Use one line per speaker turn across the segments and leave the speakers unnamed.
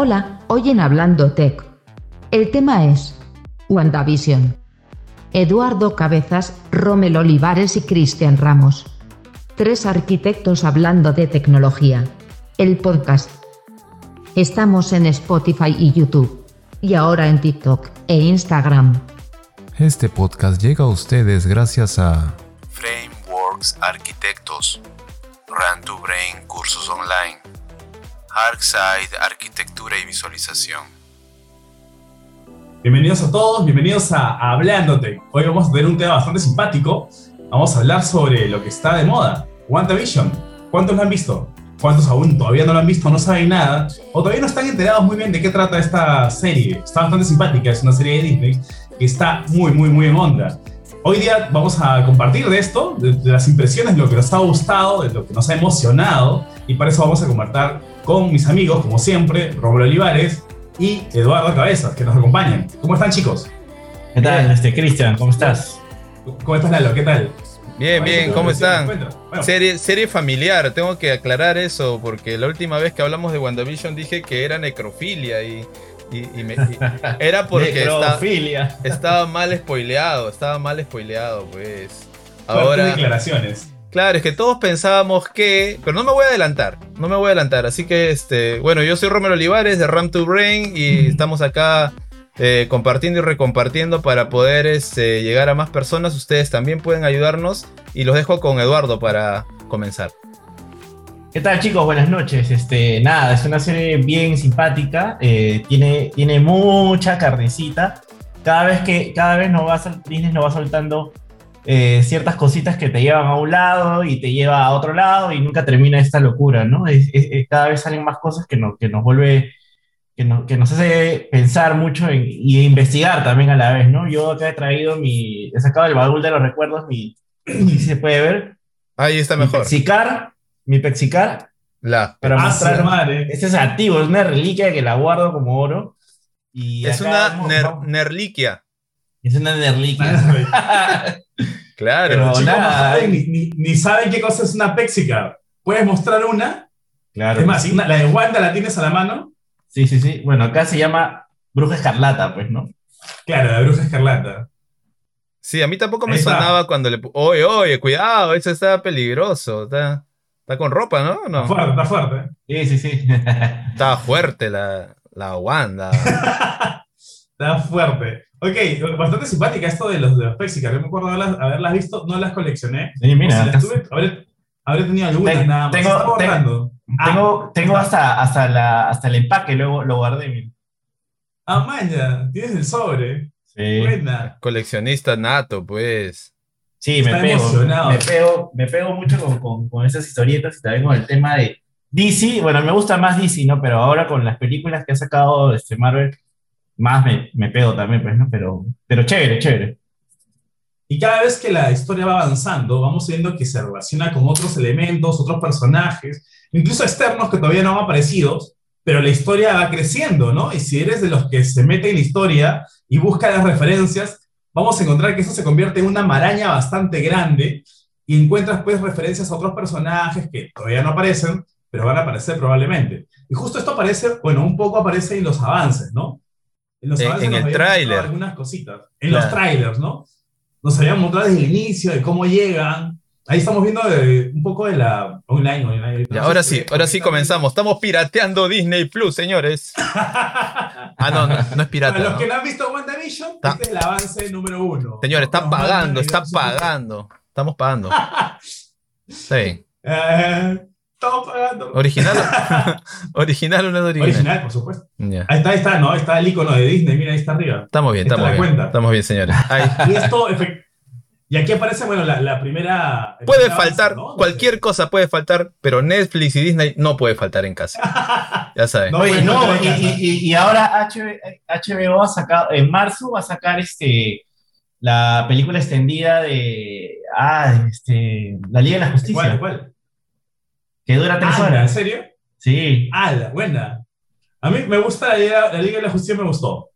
Hola, hoy en Hablando Tech. El tema es WandaVision. Eduardo Cabezas, Romel Olivares y Cristian Ramos. Tres arquitectos hablando de tecnología. El podcast. Estamos en Spotify y YouTube. Y ahora en TikTok e Instagram.
Este podcast llega a ustedes gracias a Frameworks Arquitectos, Run to Brain Cursos Online, Arcside Arquitectura y Visualización.
Bienvenidos a todos, bienvenidos a, Hablándote. Hoy vamos a tener un tema bastante simpático. Vamos a hablar sobre lo que está de moda, WandaVision. ¿Cuántos lo han visto? ¿Cuántos aún todavía no lo han visto, no saben nada? ¿O todavía no están enterados muy bien de qué trata esta serie? Está bastante simpática, es una serie de Disney que está muy, muy, muy en onda. Hoy día vamos a compartir de esto, de, de las impresiones, de lo que nos ha gustado, de lo que nos ha emocionado, y para eso vamos a compartir con mis amigos, como siempre, Romulo Olivares y Eduardo Cabezas, que nos acompañan. ¿Cómo están, chicos?
¿Qué tal, este, Cristian? ¿Cómo estás?
¿Cómo estás, Lalo? ¿Qué tal?
Bien, bien, ¿cómo están?
Bueno,
Serie, serie familiar, tengo que aclarar eso, porque la última vez que hablamos de WandaVision dije que era necrofilia y, y- y me- y- era porque
Necrofilia.
estaba mal spoileado, estaba mal spoileado, pues. Ahora,
declaraciones.
Claro, es que todos pensábamos que, pero no me voy a adelantar, no me voy a adelantar, así que, este, bueno, yo soy Romero Olivares de Ram to Brain y estamos acá eh, compartiendo y recompartiendo para poder este, llegar a más personas. Ustedes también pueden ayudarnos y los dejo con Eduardo para comenzar.
¿Qué tal, chicos? Buenas noches. Este, nada, es una serie bien simpática. eh, tiene, tiene mucha carnecita. Cada vez que cada vez nos va, Disney nos va soltando eh, ciertas cositas que te llevan a un lado y te lleva a otro lado y nunca termina esta locura, ¿no? Es- es- es- cada vez salen más cosas que, nos que nos vuelve, que, nos- que nos hace pensar mucho en- y investigar también a la vez, ¿no? Yo acá he traído mi, he sacado el baúl de los recuerdos, mi, si se puede ver,
Ahí está
mi
mejor.
Pexicar, mi Pexicar,
La.
para
Ah,
mostrar.
madre.
Este es antiguo, es una reliquia que la guardo como oro. Y
Es una ner- nerliquia.
es una reliquia.
Claro.
Pero
Chicos,
nada,
no saben,
hay-
ni, ni- ni saben qué cosa es una pexica. ¿Puedes mostrar una?
claro.
es más,
sí.
una- la de Wanda la tienes a la mano.
sí, sí, sí. Bueno, acá se llama Bruja Escarlata, pues, ¿no?
Claro, la bruja escarlata.
Sí, a mí tampoco me
está.
sonaba cuando le... Oye, oye, cuidado, eso está peligroso. Está, está con ropa, ¿no?
Está
No.
fuerte, está fuerte.
Sí, sí, sí.
Está fuerte la, la Wanda.
Está fuerte. Ok, bastante simpática esto de los de los Pexicas. Yo me acuerdo haberlas, haberlas visto, no las coleccioné.
Sí, mira,
O si las tuve, habré, habré tenido algunas
Ten-
nada más.
tengo-
Estaba
tengo-.
Ah,
tengo, hasta, hasta, la, hasta el empaque, luego lo guardé. mira.
Ah, maña, tienes el sobre.
Sí,
Buena.
Coleccionista nato, pues.
sí me pego. Me pego, me pego mucho con, con, con esas historietas y también con el tema de DC. Bueno, me gusta más DC, ¿no? Pero ahora con las películas que ha sacado este Marvel, más me, me pego también, pues, ¿no? Pero, pero chévere, chévere.
Y cada vez que la historia va avanzando, vamos viendo que se relaciona con otros elementos, otros personajes, incluso externos que todavía no han aparecido, pero la historia va creciendo, ¿no? Y si eres de los que se mete en la historia y busca las referencias, vamos a encontrar que eso se convierte en una maraña bastante grande y encuentras pues referencias a otros personajes que todavía no aparecen, pero van a aparecer probablemente. Y justo esto aparece, bueno, un poco aparece en los avances, ¿no? Los
En-
avances
en
nos
el
habían mostrado
tráiler.
Algunas cositas. En
Claro.
los trailers, ¿no? Nos habían mostrado desde el inicio de cómo llegan. Ahí estamos viendo de- un poco de la online.
ahora sí, ahora sí comenzamos. Estamos pirateando Disney Plus, señores. Ah, no, no, no es pirata.
Para los que no han visto WandaVision,
Está-
este es el avance número uno.
Señores, está
Nos
pagando,
mandan
está
el-
pagando. Estamos pagando. Bien.
Eh, estamos pagando.
Original. original o no es original.
Original, por supuesto. Ahí está, ahí está, ¿no? Ahí está el icono de Disney, mira, ahí está arriba.
Estamos bien, estamos bien.
cuenta.
Estamos bien, señores. Ahí.
Y esto, y aquí aparece, bueno, la, la primera.
Puede faltar,
¿no?
cualquier cosa puede faltar, pero Netflix y Disney no puede faltar en casa. Ya saben.
No,
Oye, no,
no
y, ahora HB HBO ha sacado, en marzo va a sacar este, la película extendida de, ah, este, La Liga de la Justicia,
¿Cuál? ¿Cuál?
Que dura tres
Ah, ¿En
horas.
serio?
Sí,
Ah, la buena. A mí me gusta la Liga, la Liga de la Justicia, me gustó.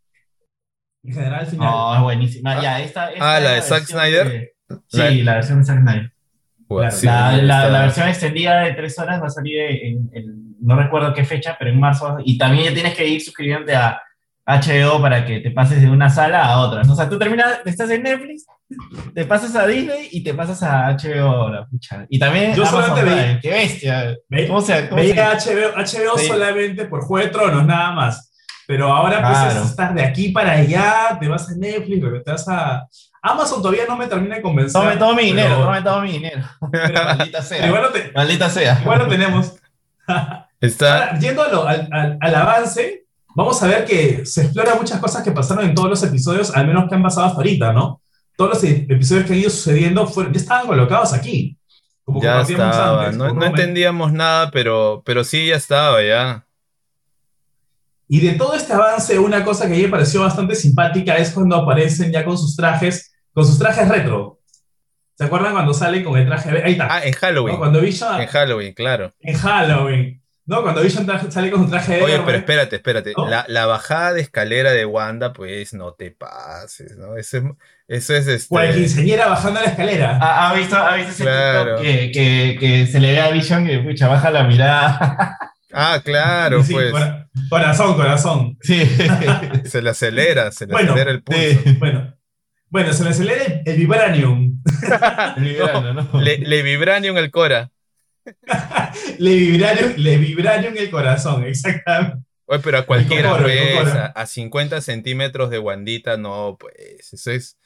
En general, al final.
no, es buenísima. Ya, esta, esta
Ah, la de Zack Snyder.
de- sí, la versión de Zack Snyder.
Sí,
la, la- la versión extendida de tres horas va a salir en, en- no recuerdo qué fecha, pero en marzo. Y también ya tienes que ir suscribiéndote a HBO para que te pases de una sala a otra. O sea, tú terminas, estás en Netflix, te pasas a Disney y te pasas a HBO. La pucha. Y también
Yo
Amazon
solamente veía-
Prime, ¡Qué bestia!
Ve-
¿Cómo se, cómo se-
Veía HBO, HBO
Sí.
solamente por Juego de Tronos, nada más. Pero ahora pues
Claro.
es estar de aquí para allá, te vas a Netflix, te vas a... Amazon todavía no me termina de convencer.
Tome todo mi dinero,
pero-
tome todo mi dinero. Maldita
pero
sea.
igual, lo te-
Maldita sea.
igual lo tenemos.
Está,
Ahora, yendo al, al- al avance, vamos a ver que se explora muchas cosas que pasaron en todos los episodios, al menos que han pasado hasta ahorita, ¿no? Todos los e- episodios que han ido sucediendo fueron, ya estaban colocados aquí. Como
ya estaba.
antes,
No, no entendíamos nada, pero, pero sí ya estaba ya.
Y de todo este avance, una cosa que a mí me pareció bastante simpática es cuando aparecen ya con sus trajes, con sus trajes retro. ¿Se acuerdan cuando salen con el traje? Ahí está.
Ah, en
¿no?
Halloween.
Cuando Vision
En Halloween, claro.
en Halloween, ¿no? Cuando Vision sale con su traje
Oye,
verde.
pero espérate, espérate.
¿No?
La, la bajada de escalera de Wanda, pues no te pases, ¿no? Eso es, eso es este.
O el quinceañera bajando la escalera.
¿Ha, ha visto, ha visto ese
Claro.
TikTok que, que, que se le ve a Vision que pucha, baja la mirada?
Ah, claro,
Sí,
pues.
cora- corazón, corazón.
sí.
Se le acelera, se le
Bueno,
acelera el pulso.
sí.
Bueno, bueno, se le acelera el, el vibranium.
¿no?
Le, le vibranium el Cora.
Le vibranium, le vibranium el corazón, exactamente.
Oye, pero a cualquiera,
Cocoro,
pues, a, a 50 centímetros de Wandita, no, pues, eso es.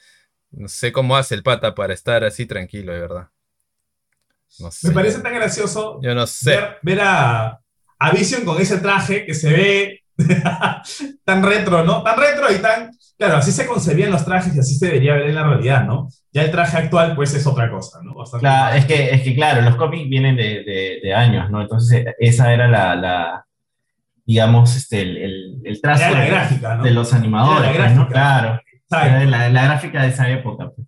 No sé cómo hace el pata para estar así tranquilo, de verdad. No sé.
Me parece tan gracioso
Yo no sé.
ver, ver a, a Vision con ese traje que se ve tan retro, ¿no? Tan retro y tan... Claro, así se concebían los trajes y así se debería ver en la realidad, ¿no? Ya el traje actual, pues, es otra cosa, ¿no? Bastante
Claro, es que, es que claro, los cómics vienen de, de- de años, ¿no? Entonces, eh, esa era la, la digamos, este, el, el, el trazo
Era la
de,
gráfica, ¿no?
de los animadores,
Era la
pues, ¿no? Claro, era la, la gráfica de esa época. pues.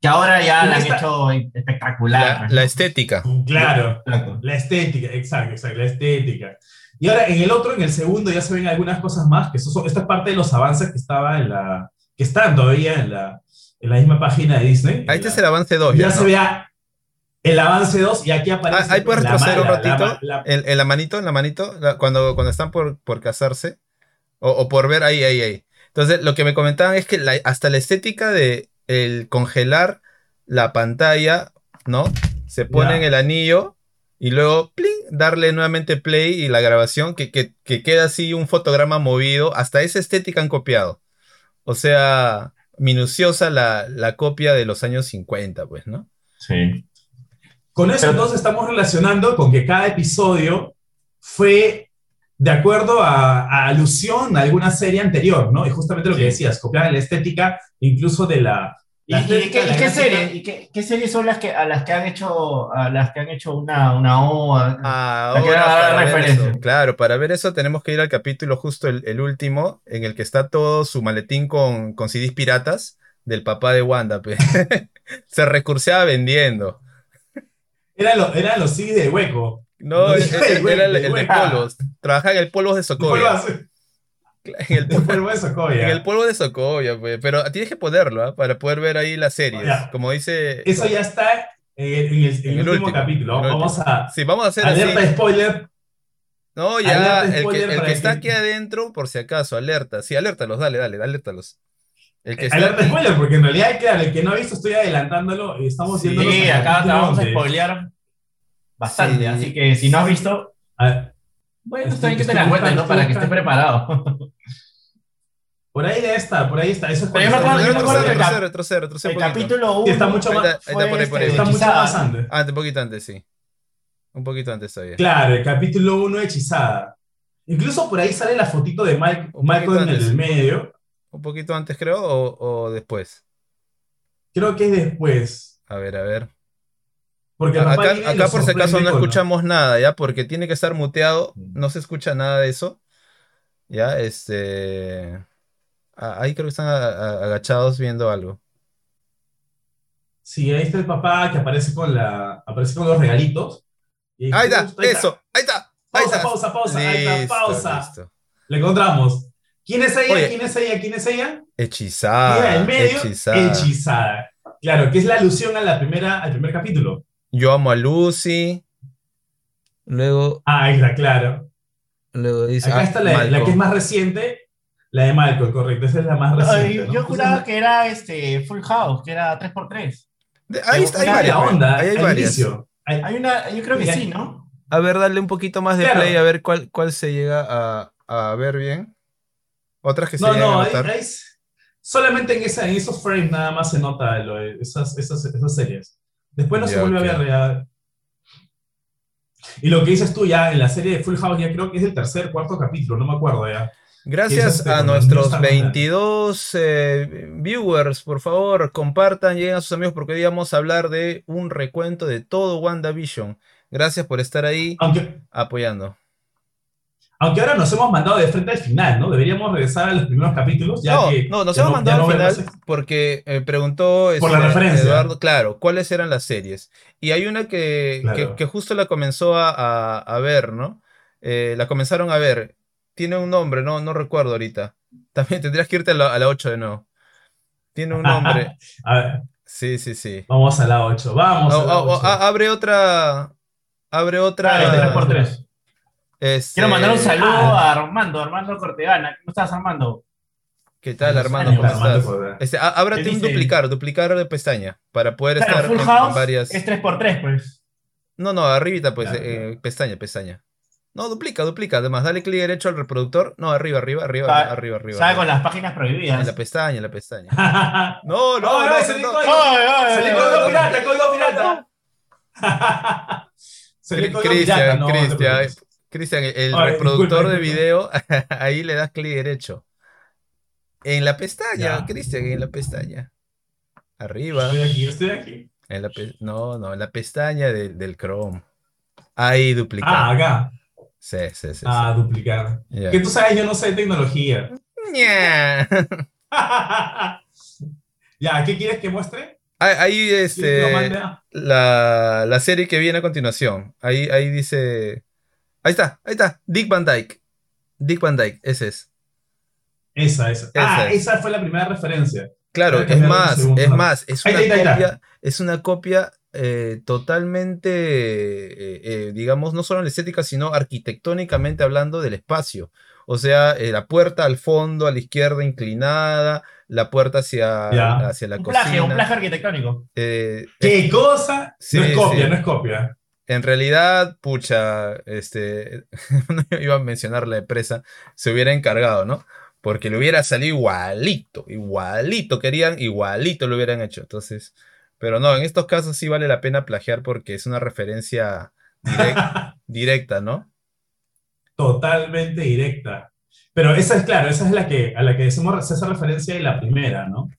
Que ahora ya la han
esta-
hecho espectacular.
La,
pues,
estética.
Claro.
Exacto.
La estética, exacto, exacto, la estética. Y ahora en el otro, en el segundo, ya se ven algunas cosas más, que son- esta es parte de los avances que estaba en la, que están todavía en la, en la misma página de Disney.
Ahí este
En
es
la-
el avance 2.
ya se vea el avance 2 y aquí aparece.
Ah, ahí puedes
la
retroceder un
la
ratito.
la-
En, en la manito, en la manito, la- cuando, cuando están por, por casarse. O, o por ver ahí, ahí, ahí. Entonces, lo que me comentaban es que la- hasta la estética de el congelar la pantalla, ¿no? Se pone en el anillo y luego ¡pling! darle nuevamente play y la grabación, que, que, que queda así un fotograma movido. Hasta esa estética han copiado. O sea, minuciosa la, la copia de los años 50, pues, ¿no?
Sí.
Con eso entonces estamos relacionando con que cada episodio fue de acuerdo a, a alusión a alguna serie anterior, ¿no? Y justamente lo que decías, copiaban la estética incluso de la...
¿Y, qué, y qué
gráfica.
serie- y qué- qué series son las que a las que han hecho a las que han hecho una, una referencia.
eso, claro, para ver eso tenemos que ir al capítulo justo el, el último, en el que está todo su maletín con, con CDs piratas del papá de Wanda. pe. Se recurseaba vendiendo.
Era lo- eran los CDs de hueco.
No,
No, de güey,
era el,
de
el de
güey.
polvos. Trabajaba en el polvo de
azul.
En el,
polvo de Sokovia.
en el polvo de Sokovia, pe. pero tienes que ponerlo ¿ah? para poder ver ahí las series.
Ya.
Como dice.
Eso ya está en el, en el- en
En
el
el
último,
último,
capítulo. Vamos a...
Sí, vamos a hacer.
Alerta spoiler.
No, ya,
Alerta
el que, el que está aquí adentro, por si acaso, alerta. Sí, alértalos, dale, dale, alértalos. El que está
Alerta
aquí-
spoiler, porque en realidad, claro, el que no ha visto estoy adelantándolo y estamos
Sí,
viendo
Sí, acá acabamos de spoilear bastante,
Sí.
así que si no has visto, bueno, está bien que te la
Estoy
cuentes, ¿no? Para que estés preparado.
Por ahí debe estar, por ahí está. Eso es
Pero yo me
cuando
acuerdo-
está-
yo me acuerdo que el
retroceder, retroceder, retroceder
El
un poquito.
capítulo 1
Sí, está mucho más-
Ahí está, ahí está, por ahí, por ahí.
está mucho más antes.
Ah, un poquito antes, sí. Un poquito antes todavía.
Claro, el capítulo 1 hechizada. Incluso por ahí sale la fotito de Mike,
Un
Michael
poquito
en el
antes.
medio.
Un poquito antes, creo, o, o después.
Creo que es después.
A ver, a ver.
Porque papá
Acá,
llega y
acá
lo
por si acaso
sorprende
no
con-
escuchamos nada, ¿ya? Porque tiene que estar muteado, no se escucha nada de eso. Ya, este. Ah, Ahí creo que están agachados viendo algo.
Sí, ahí está el papá que aparece con, la, aparece con los regalitos. Y
Ahí está,
justo ahí
eso, ahí está. Ahí
Pausa,
está.
pausa, pausa, ahí está, pausa.
listo.
Le encontramos. ¿Quién es ella?
Oye.
¿Quién es ella? ¿Quién es ella?
Hechizada.
Mira, en medio,
hechizada.
hechizada. Claro, que es la alusión a la primera, al primer capítulo.
Yo amo a Lucy. Luego,
Ah, ahí está, claro.
luego dice.
Acá
ah,
está la, la que es más reciente, la de Malcolm, correcto. Esa es la más reciente. ¿no?
yo juraba que era este Full House, que era 3x3.
De- Ahí está, hay
la-
varias.
la
pues.
onda,
Ahí hay varias.
inicio. Hay-
Hay una, yo creo que sí, ¿no?
A ver, darle un poquito más de
Claro.
play a ver cuál, cuál se llega a, a ver bien. Otras que se
No,
llegan
no,
a
ahí-
notar.
es- solamente en, esa, en esos frames nada más se nota lo de esas, esas, esas series. Después no se vuelve a ver. ya. Y lo que dices tú ya en la serie de Full House, ya creo que es el tercer, cuarto capítulo, no me acuerdo ya.
Gracias
este,
a nuestros
no está mal.
22 eh, viewers, por favor, compartan, lleguen a sus amigos porque hoy vamos a hablar de un recuento de todo WandaVision. Gracias por estar ahí
Aunque,
apoyando.
aunque ahora nos hemos mandado de frente al final, ¿no? Deberíamos regresar a los primeros capítulos. Ya
no,
que,
no, nos hemos mandado
no
al final porque eh, preguntó
Por la
este,
referencia.
Eduardo, claro, cuáles eran las series. Y hay una que,
Claro.
que, que justo la comenzó a, a- a ver, ¿no? Eh, la comenzaron a ver. Tiene un nombre, no, no recuerdo ahorita. También tendrías que irte a la, a la 8 de nuevo. Tiene un nombre.
A ver,
Sí, sí, sí.
vamos a la 8. Vamos a la
oh, oh,
8.
a- abre otra. Abre otra.
Claro,
Ah,
3x3.
este,
Quiero mandar un saludo
ah.
a Armando, Armando Cortegana. ¿Cómo estás, Armando?
¿Qué tal, Armando? ¿Cómo estás? Este, á- ábrate
¿Qué
un duplicar, duplicar de pestaña para poder
Claro,
estar
Full
en- en
House
varias.
es 3x3, pues.
No, no, arribita, pues,
Claro,
eh, pestaña, pestaña. No, duplica, duplica. Además, dale clic derecho al reproductor. No, arriba, arriba, arriba,
Ah,
arriba, arriba. Arriba.
Con las páginas
En
prohibidas.
la pestaña, en la pestaña.
no,
No, no, no,
se
no,
le
no.
código.
¡Ay, ay,
Se le
ay,
colgó
ay!
pirata, colgó pirata. Se le colgó pirata,
Cristian,
no, no
Cristian. Cristian, el
Ay,
reproductor
disculpa,
de video, ahí le das clic derecho. En la pestaña. Cristian, en la pestaña. Arriba.
Estoy aquí, estoy aquí.
En la pe- no, no, en la pestaña del- del Chrome. Ahí
Ah,
duplicar.
acá.
Sí, sí, sí.
Ah, duplicar.
sí. Ya.
Que tú sabes, yo no sé tecnología.
Ña.
ya, ¿qué quieres que muestre?
Ahí, ahí,
¿Quieres que lo
este?
Ah,
la, la serie que viene a continuación. Ahí, ahí dice. Ahí está, ahí está. Dick Van Dyke. Dick Van Dyke, ese es.
Esa, esa. Ah,
Esa es.
esa fue la primera referencia.
Claro,
a
es más, es más, es una
ahí
copia, es una copia eh, totalmente, eh, eh, digamos, no solo en la estética, sino arquitectónicamente hablando del espacio. O sea, eh, la puerta al fondo, a la izquierda inclinada, la puerta hacia,
Ya.
hacia la
Un
cocina.
plagio, un plagio arquitectónico.
Eh,
¿Qué cosa?
Sí,
no es copia,
sí.
no es copia.
En realidad, pucha, este, no iba a mencionar la empresa, se hubiera encargado, ¿no? Porque le hubiera salido igualito, igualito, querían, igualito lo hubieran hecho. Entonces, pero no, en estos casos sí vale la pena plagiar porque es una referencia direc- directa, ¿no?
Totalmente directa. Pero esa es, claro, esa es la que, a la que decimos se hace referencia en la primera, ¿no?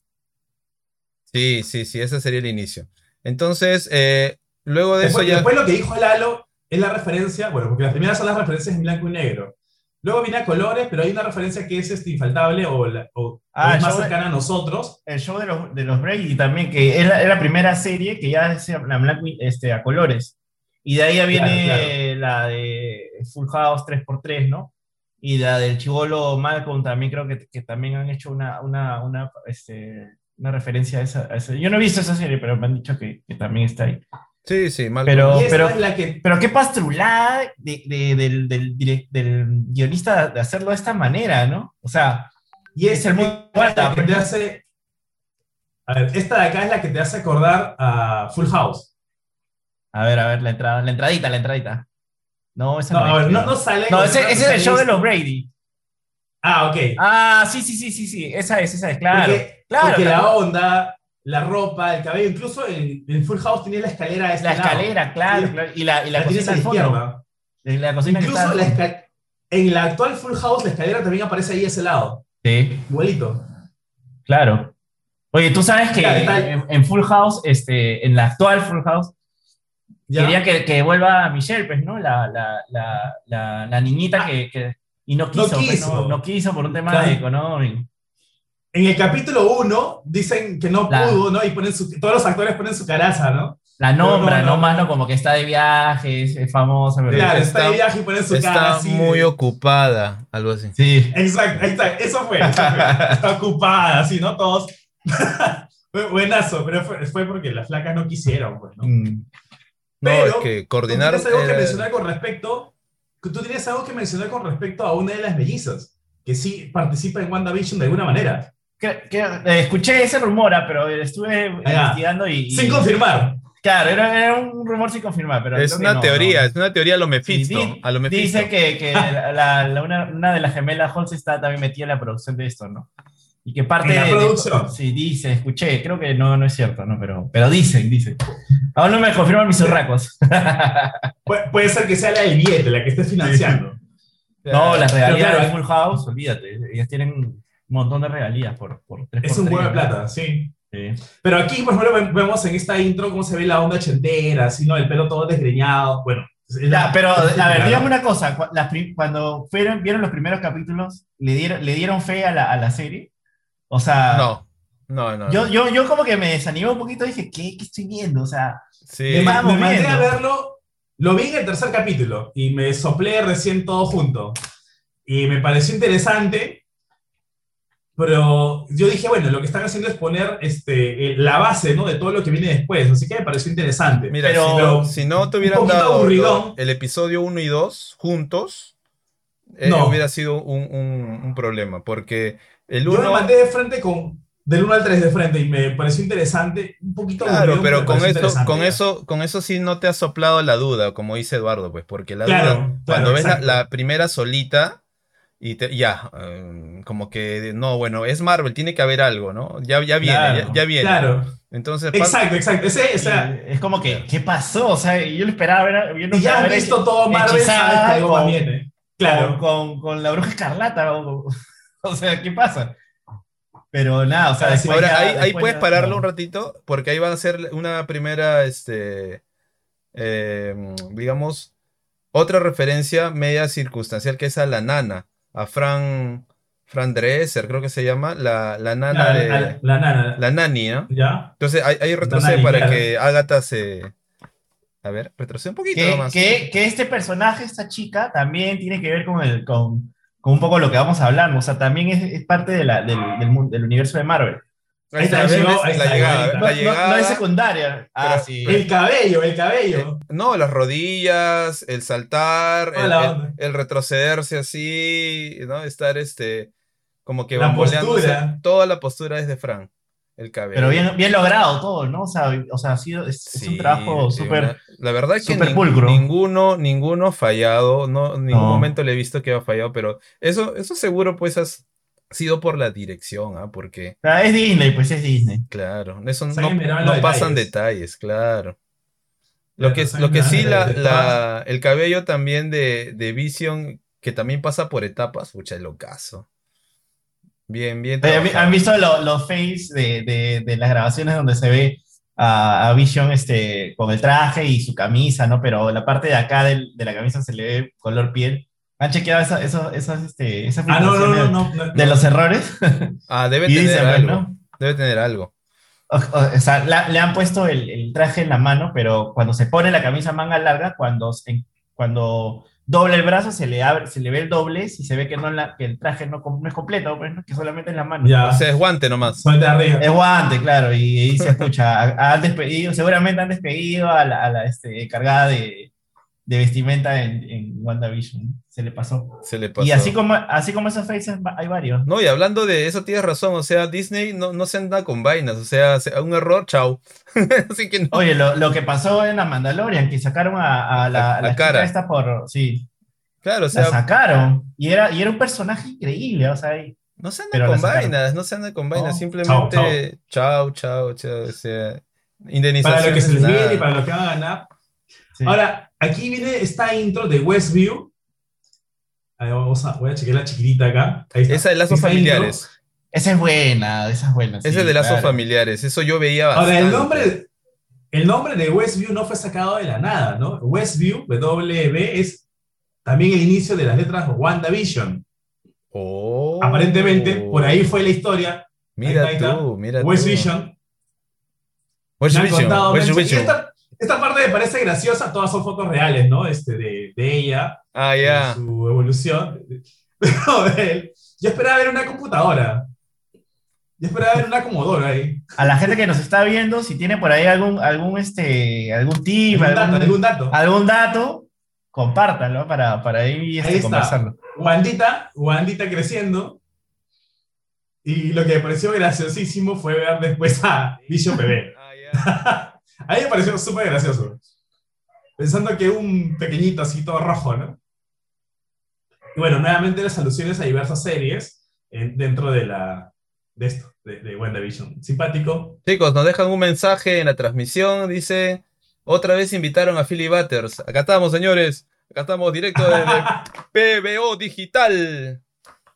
Sí, sí, sí, ese sería el inicio. Entonces, eh, luego de
Después,
eso ya...
después lo que dijo Lalo es la referencia, bueno, porque las primeras son las referencias en blanco y negro. Luego viene a colores, pero hay una referencia que es este, infaltable o, la- o- o
Ah,
es más cercana a nosotros.
El show de los, de los Brady también, que es la, es la primera serie que ya es la blanco y- este, a colores. Y de ahí ya viene
Claro,
la de Full House 3x3, ¿no? Y la del Chivolo Malcolm también creo que, que también han hecho una, una, una, este, una referencia a esa, a esa- Yo no he visto esa serie, pero me han dicho que, que también está ahí.
Sí, sí, mal.
Pero-
y
pero-
es la que
Pero qué pastrulada de- de- del, del, del guionista de hacerlo de esta manera, ¿no? O sea,
Y es
Es el
el
mundo Wanda,
que te
pues.
hace. A ver, esta de acá es la que te hace acordar a Full House.
a ver, a ver, la entrada, la entradita, la entradita. No, esa
No,
no,
a ver, no, sale.
No, ese, es el show de los Brady.
Ah, ok.
Ah, sí, sí, sí, sí, sí. Esa es, esa es, claro.
porque,
claro,
porque la onda, la ropa, el cabello, incluso en, en Full House tenía la escalera a este
La
lado.
escalera, claro,
Sí.
claro. Y la, y la,
La
cocina al fondo.
izquierda.
La cocina
Incluso la esca- en la actual Full House, la escalera también aparece ahí a ese lado.
Sí,
Igualito.
claro. Oye, tú sabes que
Claro,
en, en Full House, este, en la actual Full House,
¿Ya?
quería que, que vuelva Michelle, pues, ¿no? La, la, la, niñita
Ah.
que, que- Y no quiso, pues,
quiso.
no, no quiso por un tema
Claro.
económico.
En el capítulo 1 dicen que no
La-
pudo, ¿no? Y ponen su- todos los actores ponen su caraza, ¿no?
La nombra,
no,
no,
no.
más no como que está de viaje, es, es famosa.
Claro,
está-
está, de viaje y ponen su cara
Está muy
de-
ocupada, algo así.
Sí.
Exacto, ahí está, eso fue. eso fue. Está ocupada, así, ¿no? Todos. buenazo, pero fue, fue porque las flacas no quisieron, pues, ¿no?
Mm.
No,
Pero
es que coordinar.
Tú tienes algo que mencionar con respecto. Tú tienes algo que mencionar con respecto a una de las mellizas, que sí participa en WandaVision de alguna manera.
Que- que, eh, escuché ese rumor, ah, pero estuve investigando y, y-
Sin confirmar.
Claro, era, era un rumor sin confirmar, pero
es una
no,
teoría,
no.
es una teoría a lo
Sí,
Mephisto.
di-
a lo Mephisto.
dice que, que la- la- una, una de las gemelas Halls está también metida en la producción de esto, ¿no? Y que parte
¿En la
de-
producción?
sí, dice, escuché, creo que no, no es cierto, ¿no? Pero, pero dicen, dicen. Aún no me confirman mis urracos.
Pu- puede ser que sea la del billete, la que esté financiando.
no, las regalías de Full House, olvídate. Ellas tienen montón de regalías por, por tres
Es
por
un huevo de plata, sí.
Sí.
Pero aquí, por ejemplo, ve- vemos en esta intro cómo se ve la onda ochentera, así, ¿no? El pelo todo desgreñado. Bueno, la-
pero a ver, dígame una cosa, cuando fueron, vieron los primeros capítulos, ¿le dieron, ¿le dieron fe a la, a la serie? O sea,
No, no, no.
yo,
no.
yo, yo como que me desanimé un poquito, dije, ¿qué, qué estoy viendo? O sea,
Sí.
Me, me mandé a verlo, lo vi en el tercer capítulo y me soplé recién todo junto. Y me pareció interesante, pero yo dije, bueno, lo que están haciendo es poner este, eh, la base ¿no? de todo lo que viene después, así que me pareció interesante.
Mira,
Pero-
si, no, si no te hubieran dado
aburridón.
el episodio 1 y 2 juntos, eh,
No.
hubiera sido un, un- un problema, porque el
yo me
1...
mandé de frente con del 1 al 3 de frente y me pareció interesante, un poquito
Claro, pero con eso, con eso, con eso sí no te ha soplado la duda, como dice Eduardo, pues, porque la
Claro,
duda,
claro,
cuando ves la,
exacto.
la primera solita, y te- ya, eh, como que, no, bueno, es Marvel, tiene que haber algo, ¿no? Ya, ya viene,
Claro,
ya, ya viene.
Claro,
Entonces,
exacto, exacto. Ese, o sea,
y es como que, ¿qué pasó? O sea, yo lo esperaba ver, yo no
y ya
ver
visto todo Marvel, sabes que
con-
viene. Claro.
con, con la bruja escarlata. O, o sea, ¿qué pasa? Pero nada, o sea,
Ahora sí,
después
Ahora,
ya-
ahí, puedes
ya-
pararlo
no.
un ratito, porque ahí va a ser una primera, este, eh, digamos, otra referencia media circunstancial, que es a la nana, a Fran, Fran Dresser, creo que se llama, la, la nana
La,
de,
la, la nana.
la nani, ¿no?
¿Ya?
Entonces ahí, ahí retrocede
nani,
para
claro.
que Agatha se... A ver, retrocede un poquito
que,
nomás.
que, que este personaje, esta chica, también tiene que ver con, el, con, con un poco lo que vamos a hablar. O sea, también es, es parte de la, del, del, mundo- del universo de Marvel.
Ahí está,
Ahí
¿ves?
llegó, ahí
la
está,
llegada.
No,
la
no-
llegada.
no es secundaria. Ah,
Pero-
sí.
El cabello, el cabello.
No, las rodillas, el saltar,
Toda
el, el- el retrocederse así, ¿no? Estar este, como que
La postura.
Toda la postura es de Frank, el cabello.
Pero bien, bien logrado todo, ¿no? O sea, o sea ha sido, es, es un
Sí,
trabajo
sí,
súper...
La verdad es que ninguno, ninguno ha fallado, no, en ningún
No.
momento le he visto que ha fallado, pero eso, eso seguro pues ha sido por la dirección, ¿ah? Porque,
es Disney, pues es Disney.
claro, eso no, no pasan
detalles.
claro. Lo que, lo que sí, la, la- el cabello también de, de Vision, que también pasa por etapas, pucha, el ocaso. Bien, bien.
¿Han
trabajado.
han visto lo- los fails de, de, de las grabaciones donde se ve a, a Vision este, con el traje y su camisa, ¿no? Pero la parte de acá del- de la camisa se le ve color piel. ¿Han chequeado esa- eso- esas, este, esas
Ah, no, no, no, no. no,
de los errores?
Ah, debe
Y
tener
dicen,
algo.
¿no?
Debe tener algo.
O, o- o sea, la- le han puesto el, el traje en la mano, pero cuando se pone la camisa manga larga, cuando, cuando dobla el brazo, se le abre, se le ve el doblez y se ve que, no la, que el traje no, no es completo, pues, que solamente es la mano.
Ya.
O sea, es guante nomás.
Es guante, claro, y ahí se escucha. ha- Han despedido, seguramente han despedido a la, a la, este, cargada de, de vestimenta en, en WandaVision. Se le pasó.
Se le pasó.
Y así como, así como esos faces hay varios.
No, y hablando de eso, tienes razón. O sea, Disney no, no se anda con vainas. O sea, se- un error, chao. Así que no.
Oye, lo, lo que pasó en la Mandalorian, que sacaron a, a la,
A-
la
a
chica
Cara.
esta por. Sí,
Claro, o
la
sea,
sacaron. Y era, y era un personaje increíble, o sea, y-
no se anda con
la
vainas, no se anda con vainas.
No,
Simplemente, chao, chao, chao. O sea,
Para
indemnización.
lo que se les viene y para lo que van a ganar.
sí.
Ahora, aquí viene esta intro de Westview. A ver, vamos a, voy a chequear la chiquitita acá. Ahí está.
Esa de lazos
Esta
familiares.
esa es buena, esa es buena.
Ese
sí,
de lazos
claro.
familiares. Eso yo veía
Ahora,
bastante.
el nombre, el nombre de Westview no fue sacado de la nada, ¿no? Westview, WB, es también el inicio de las letras WandaVision.
Oh.
Aparentemente, por ahí fue la historia.
Mira
ahí está.
tú, mira tú.
Westvision.
West Vision, Vision.
esta, esta parte me parece graciosa, todas son fotos reales, ¿no? Este, de, de ella,
Ah,
de
ya.
su evolución. Pero de él, yo esperaba ver una computadora. Yo esperaba ver una Comodoro ahí.
A la gente que nos está viendo, si tiene por ahí algún, algún, este, algún tip,
Algún dato,
algún,
algún dato.
algún dato, compártanlo para, para ahí, este,
Ahí está.
conversarlo.
Wandita, Wandita creciendo. Y lo que me pareció graciosísimo fue ver después a Vision Bebé.
Ah, ya.
A mí me pareció súper gracioso. Pensando que un pequeñito así todo rojo, ¿no? Y bueno, nuevamente las alusiones a diversas series eh, dentro de la de esto, de, de WandaVision. Simpático.
Chicos, nos dejan un mensaje en la transmisión. Dice: Otra vez invitaron a Philly Butters. Acá estamos, señores. Acá estamos directo desde PBO Digital.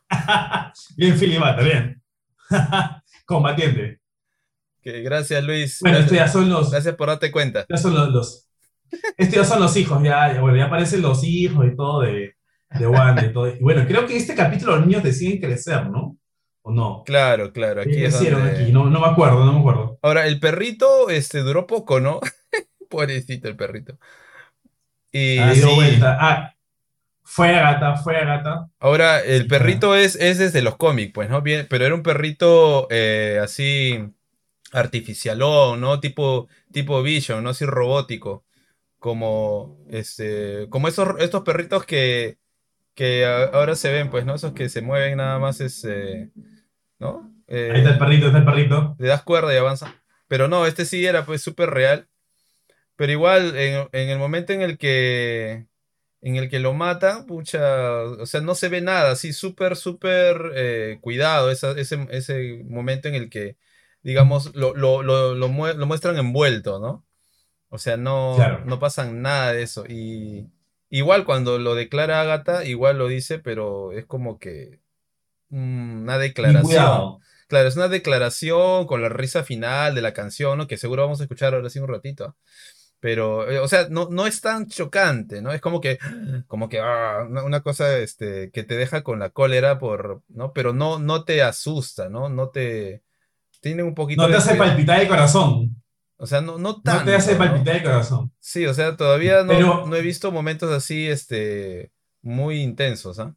bien, Philly Butter, bien. Combatiente.
Que gracias, Luis.
Bueno, estos
gracias,
ya son los,
gracias por darte cuenta.
ya son los, los- estos ya son los hijos, ya, ya, bueno, ya aparecen los hijos y todo de, de Wanda y todo. Y bueno, creo que en este capítulo los niños deciden crecer, ¿no? ¿O no?
Claro, claro.
¿Qué
Aquí es
hicieron
donde-
aquí? No, no me acuerdo, no me acuerdo.
Ahora, el perrito este, duró poco, ¿no? Pobrecito el perrito. Y
Ah, dio
sí.
vuelta. Ah, fue Agatha, fue Agatha.
ahora el perrito es, es desde los cómics, pues, ¿no? Bien, pero era un perrito eh, así artificialón, ¿no? Tipo, tipo Vision, ¿no? Así robótico. Como, este, como esos, estos perritos que, que ahora se ven, pues, ¿no? Esos que se mueven nada más, este, ¿no? Eh,
Ahí está el perrito, está el perrito.
le das cuerda y avanza. Pero no, este sí era pues súper real. Pero igual, en, en el momento en el que en el que lo matan, pucha, o sea, no se ve nada, así súper, súper eh, cuidado, esa- ese, ese momento en el que, digamos, lo, lo, lo, lo mue- lo muestran envuelto, ¿no? O sea, no,
Claro.
no pasan nada de eso. Y igual cuando lo declara Agatha, igual lo dice, pero es como que mm, una declaración. Claro, es una declaración con la risa final de la canción, ¿no? Que seguro vamos a escuchar ahora sí un ratito. Pero, eh, o sea, no, no es tan chocante, ¿no? Es como que, como que, ah, una cosa, este, que te deja con la cólera por, ¿no? Pero no, no te asusta, ¿no? No te, tiene un poquito
No te
de
hace palpitar el corazón.
O sea, no, no
No te hace
tanto, ¿no?
palpitar el corazón.
Sí, o sea, todavía no,
Pero-
no he visto momentos así, este, muy intensos, ¿ah?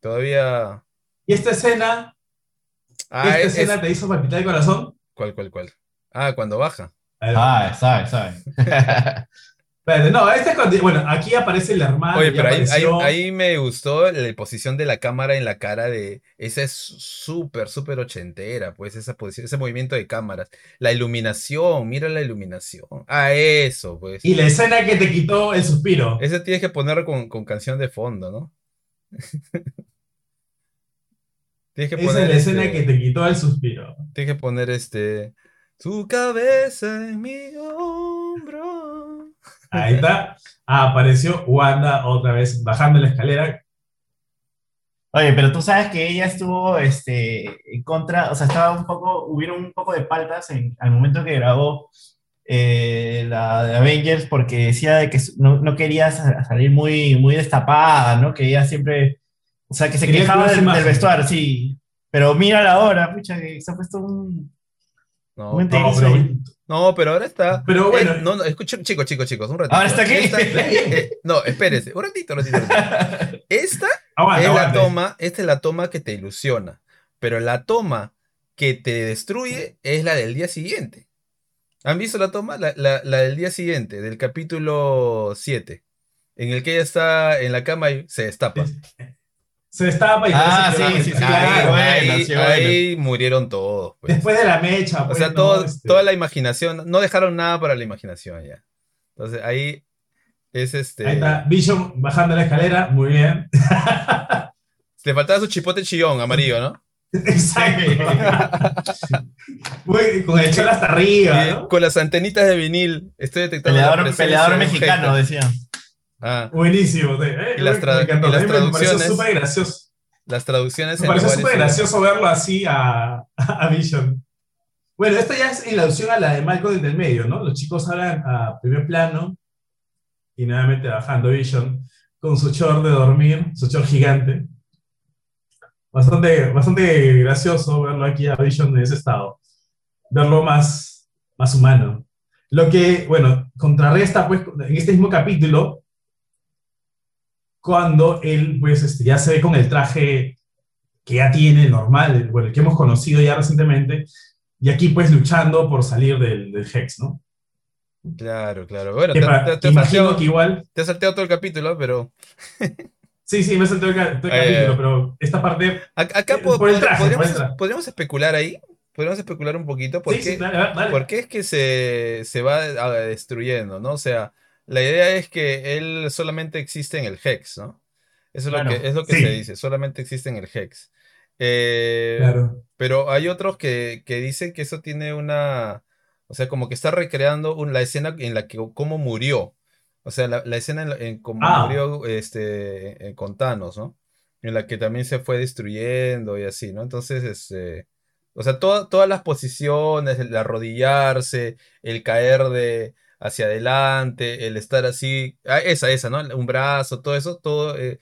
Todavía...
Y esta escena,
Ah,
esta
es,
escena
es-
te hizo palpitar el corazón.
¿Cuál, cuál, cuál? Ah, cuando baja.
A ver,
Sabe, sabe,
espérate, no, este es cuando- bueno, aquí aparece la hermana.
Oye, pero ahí, ahí-
apareció.
ahí me gustó la posición de la cámara en la cara de... Esa es súper, súper ochentera, pues, esa posición, ese movimiento de cámaras. La iluminación, mira la iluminación. Ah, eso, pues.
Y la escena que te quitó el suspiro.
Ese tienes que ponerlo con, con canción de fondo, ¿no? Tienes que
Esa
poner
es la escena
este-
que te quitó el suspiro.
Tienes que poner este... Su cabeza en mi hombro.
Ahí está. Ah, apareció Wanda otra vez bajando la escalera.
Oye, pero tú sabes que ella estuvo este, en contra, o sea, estaba un poco, hubieron un poco de paltas en, al momento que grabó eh, la de Avengers porque decía de que no, no quería sa- salir muy, muy destapada, ¿no? Que ella siempre, o sea, que se
Quería
quejaba del, vestuario, sí. Pero mira la hora, pucha, que se ha puesto un...
No,
un
No,
enterizo
pero,
ahí.
No, pero ahora está...
pero bueno,
Eh, no, no, escucha, chicos, chicos, chicos, un ratito.
Ahora está aquí.
Esta- eh, no, espérese, un ratito, un ratito. un ratito. Esta es la toma, esta es la toma que te ilusiona, pero la toma que te destruye es la del día siguiente. ¿Han visto la toma? La, la- la del día siguiente, del capítulo 7, en el que ella está en la cama y se destapa.
Se destapa y
Ah, sí, sí, sí,
claro.
bueno,
ahí,
sí, bueno.
ahí murieron todos. pues.
Después de la mecha,
O
pues,
sea,
¿no?
todo-
Este,
toda la imaginación, no dejaron nada para la imaginación ya. Entonces ahí es este.
Ahí está, Vision bajando la escalera, muy bien.
Le faltaba su chipote chillón amarillo, ¿no?
Exacto. Muy- con el cholo hasta arriba,
con las antenitas de vinil, estoy detectando la
Peleador, peleador mexicano, decía.
Ah,
Buenísimo. Eh,
Y las
me
tra-
encantó.
y las
mí me
traducciones.
súper gracioso.
las traducciones
Me pareció súper gracioso verlo así a, a Vision. Bueno, esta ya es en alusión a la de Malcolm desde el medio, ¿no? Los chicos hablan a primer plano y nuevamente bajando Vision con su short de dormir, su short gigante. Bastante, bastante gracioso verlo aquí a Vision en ese estado. Verlo más, más humano. Lo que, bueno, contrarresta, pues, en este mismo capítulo, cuando él, pues, este, ya se ve con el traje que ya tiene normal, el, bueno, el que hemos conocido ya recientemente, y aquí pues luchando por salir del, del Hex, ¿no?
Claro, claro. Bueno, te, te- salteado,
que igual,
te has salteado todo el capítulo, pero
sí, sí, me el, ca- todo el
Eh.
capítulo, pero esta parte,
ac- acá
Eh,
po-
por el por el
podríamos,
traje.
podríamos especular ahí. Podríamos especular un poquito. ¿Por
sí,
qué,
sí, dale, dale, dale.
por qué es que se, se va destruyendo, ¿no? O sea, la idea es que él solamente existe en el Hex, ¿no? Eso es
Claro.
lo que, es lo que
Sí.
se dice, solamente existe en el Hex. Eh,
Claro.
Pero hay otros que, que dicen que eso tiene una, o sea, como que está recreando un- la escena en la que cómo murió. O sea, la, la escena en, la- en cómo
Ah.
murió este, eh, con Thanos, ¿no? En la que también se fue destruyendo y así, ¿no? Entonces, este, o sea, toda- todas las posiciones, el arrodillarse, el caer de hacia adelante, el estar así, ah, esa, esa, ¿no? Un brazo, todo eso, todo, eh,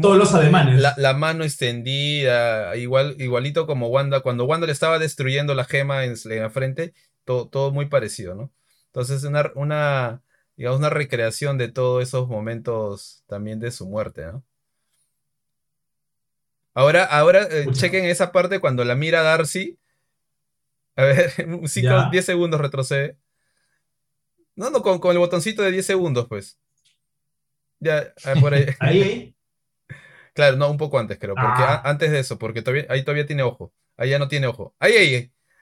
Todos los ademanes.
la, la mano extendida, igual, igualito como Wanda, cuando Wanda le estaba destruyendo la gema en, en la frente, todo, todo muy parecido, ¿no? Entonces, una, una, digamos, una recreación de todos esos momentos también de su muerte, ¿no? Ahora, ahora eh, chequen esa parte cuando la mira Darcy. A ver, 5,
Ya.
10 segundos retrocede. No, no, con, con el botoncito de 10 segundos, pues. Ya, ah, por ahí.
Ahí.
Claro, no, un poco antes, creo. Porque
Ah.
a- antes de eso, porque todavía, ahí todavía tiene ojo. Ahí ya no tiene ojo. Ahí, ahí,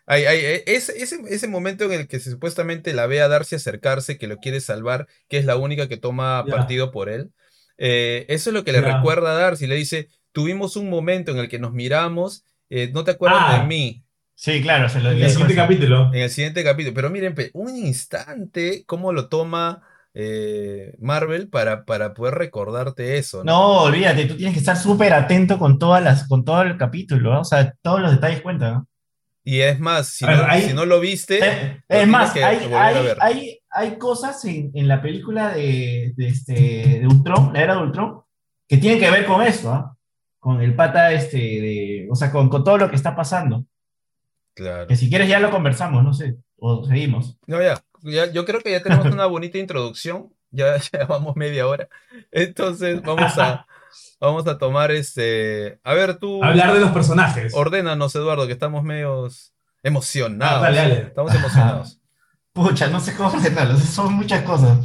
ahí. Ahí, ese, ese, ese momento en el que se- supuestamente la ve a Darcy acercarse, que lo quiere salvar, que es la única que toma partido por él. eh, eso es lo que le recuerda a Darcy. Le dice, tuvimos un momento en el que nos miramos, eh, no te acuerdas
Ah.
de mí
Sí, claro, se lo
En el siguiente capítulo.
en el siguiente capítulo. Pero miren, un instante, cómo lo toma eh, Marvel para, para poder recordarte eso, ¿no?
No, olvídate, tú tienes que estar súper atento con todas las, con todo el capítulo, ¿no? O sea, todos los detalles cuentan, ¿no?
Y es más, si
ver,
no,
ahí-
si no lo viste,
Eh,
lo
es más,
que
hay, hay,
ver.
hay, hay cosas en, en la película de, de, este, de Ultron, la era de Ultron, que tienen que ver con eso, ¿ah? Con el pata, este, de, o sea, con, con todo lo que está pasando.
Claro.
Que si quieres ya lo conversamos, no sé, o seguimos.
No, ya, ya, yo creo que ya tenemos una bonita introducción. Ya, ya vamos media hora. Entonces, vamos a, vamos a tomar este. A ver, tú.
Hablar de los personajes.
Ordénanos, Eduardo, que estamos medios emocionados.
Ah, dale, dale.
Estamos emocionados.
Pucha, no sé cómo ordenarlo, son muchas cosas.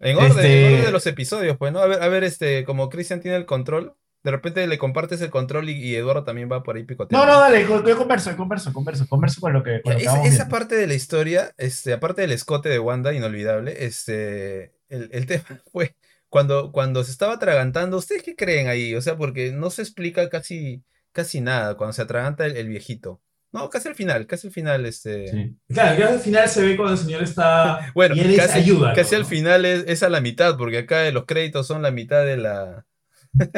En orden,
Este-
en orden de los episodios, pues, ¿no? A ver, a ver, este, como Cristian tiene el control, de repente le compartes el control y, y Eduardo también va por ahí
No,
picoteando.
no, dale, yo, yo converso, converso, converso, converso con lo que, con lo que
Esa, parte de la historia, este, aparte del escote de Wanda, inolvidable, este, el, el tema fue cuando, cuando se estaba atragantando, ¿ustedes qué creen ahí? O sea, porque no se explica casi, casi nada cuando se atraganta el, el viejito. No, casi al final, casi al final, este.
Sí.
Claro, que al final se ve cuando el señor está.
Bueno,
y él
casi,
ayúdalo,
casi al
¿no?
final es, es a la mitad, porque acá los créditos son la mitad de la.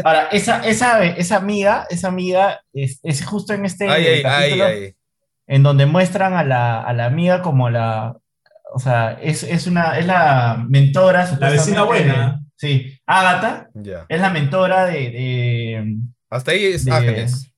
Ahora, esa, esa, esa amiga, esa amiga es, es justo en este
Ay, ay, ay,
capítulo
ay.
en donde muestran a la, a la amiga como la, o sea, es, es una, es la mentora,
La vecina buena.
de- sí, Agatha
Ya.
es la mentora de, de-
Hasta ahí es
de-
Agnes.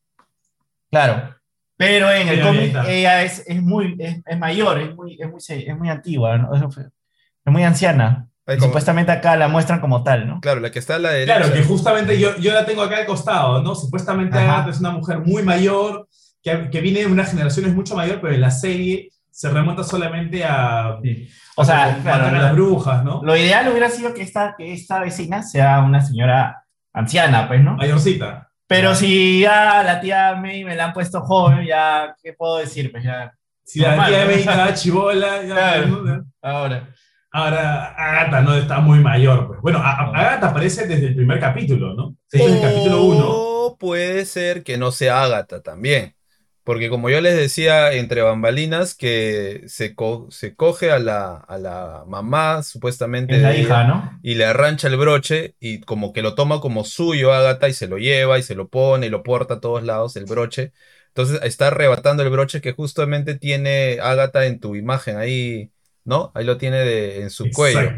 claro, pero en el cómic ella es, es muy, es, es mayor, es muy, es muy, es muy antigua, ¿no? Es, es muy anciana.
Como-
supuestamente acá la muestran como tal, ¿no?
Claro, la que está a la derecha.
Claro, que justamente yo, yo la tengo acá al costado, ¿no? Supuestamente. Agatha es una mujer muy mayor, que, que viene de unas generaciones mucho mayor, pero en la serie se remonta solamente a.
Sí. O sea,
a
claro,
matar a
la-
las brujas, ¿no?
Lo ideal hubiera sido que esta, que esta vecina sea una señora anciana, pues, ¿no?
Mayorcita.
Pero si ya la tía May me la han puesto joven, ya, ¿qué puedo decir? Pues ya,
Si la
Normal,
tía
¿no?
May estaba chivola, ya-
Claro.
¿no?
ahora.
Ahora Agatha no está muy mayor. Pues. Bueno, a- Agatha aparece desde el primer capítulo, ¿no? Desde el capítulo 1.
O puede ser que no sea Ágata también. Porque como yo les decía entre bambalinas, que se, co- se coge a la, a la mamá, supuestamente,
Es la hija,
ella,
¿no?
y le arrancha el broche, y como que lo toma como suyo Ágata, y se lo lleva, y se lo pone, y lo porta a todos lados, el broche. Entonces está arrebatando el broche que justamente tiene Ágata en tu imagen ahí, ¿no? Ahí lo tiene de- en su cuello.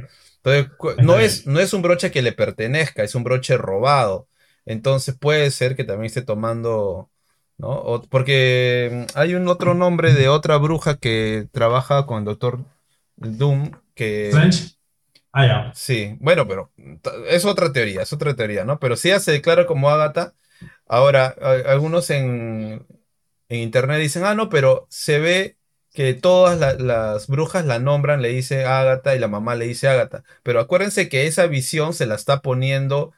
Entonces, no es, no es un broche que le pertenezca, es un broche robado. Entonces puede ser que también esté tomando, ¿no? O- porque mm, hay un otro nombre de otra bruja que trabaja con el Doctor Doom, que...
Strange. Ah, ya.
Sí, bueno, pero es otra teoría, es otra teoría, ¿no? Pero si ella se declara como Agatha, Ahora, a- algunos en, en internet dicen, ah, no, pero se ve que todas la- las brujas la nombran, le dice Ágata y la mamá le dice Ágata. Pero acuérdense que esa visión se la está poniendo,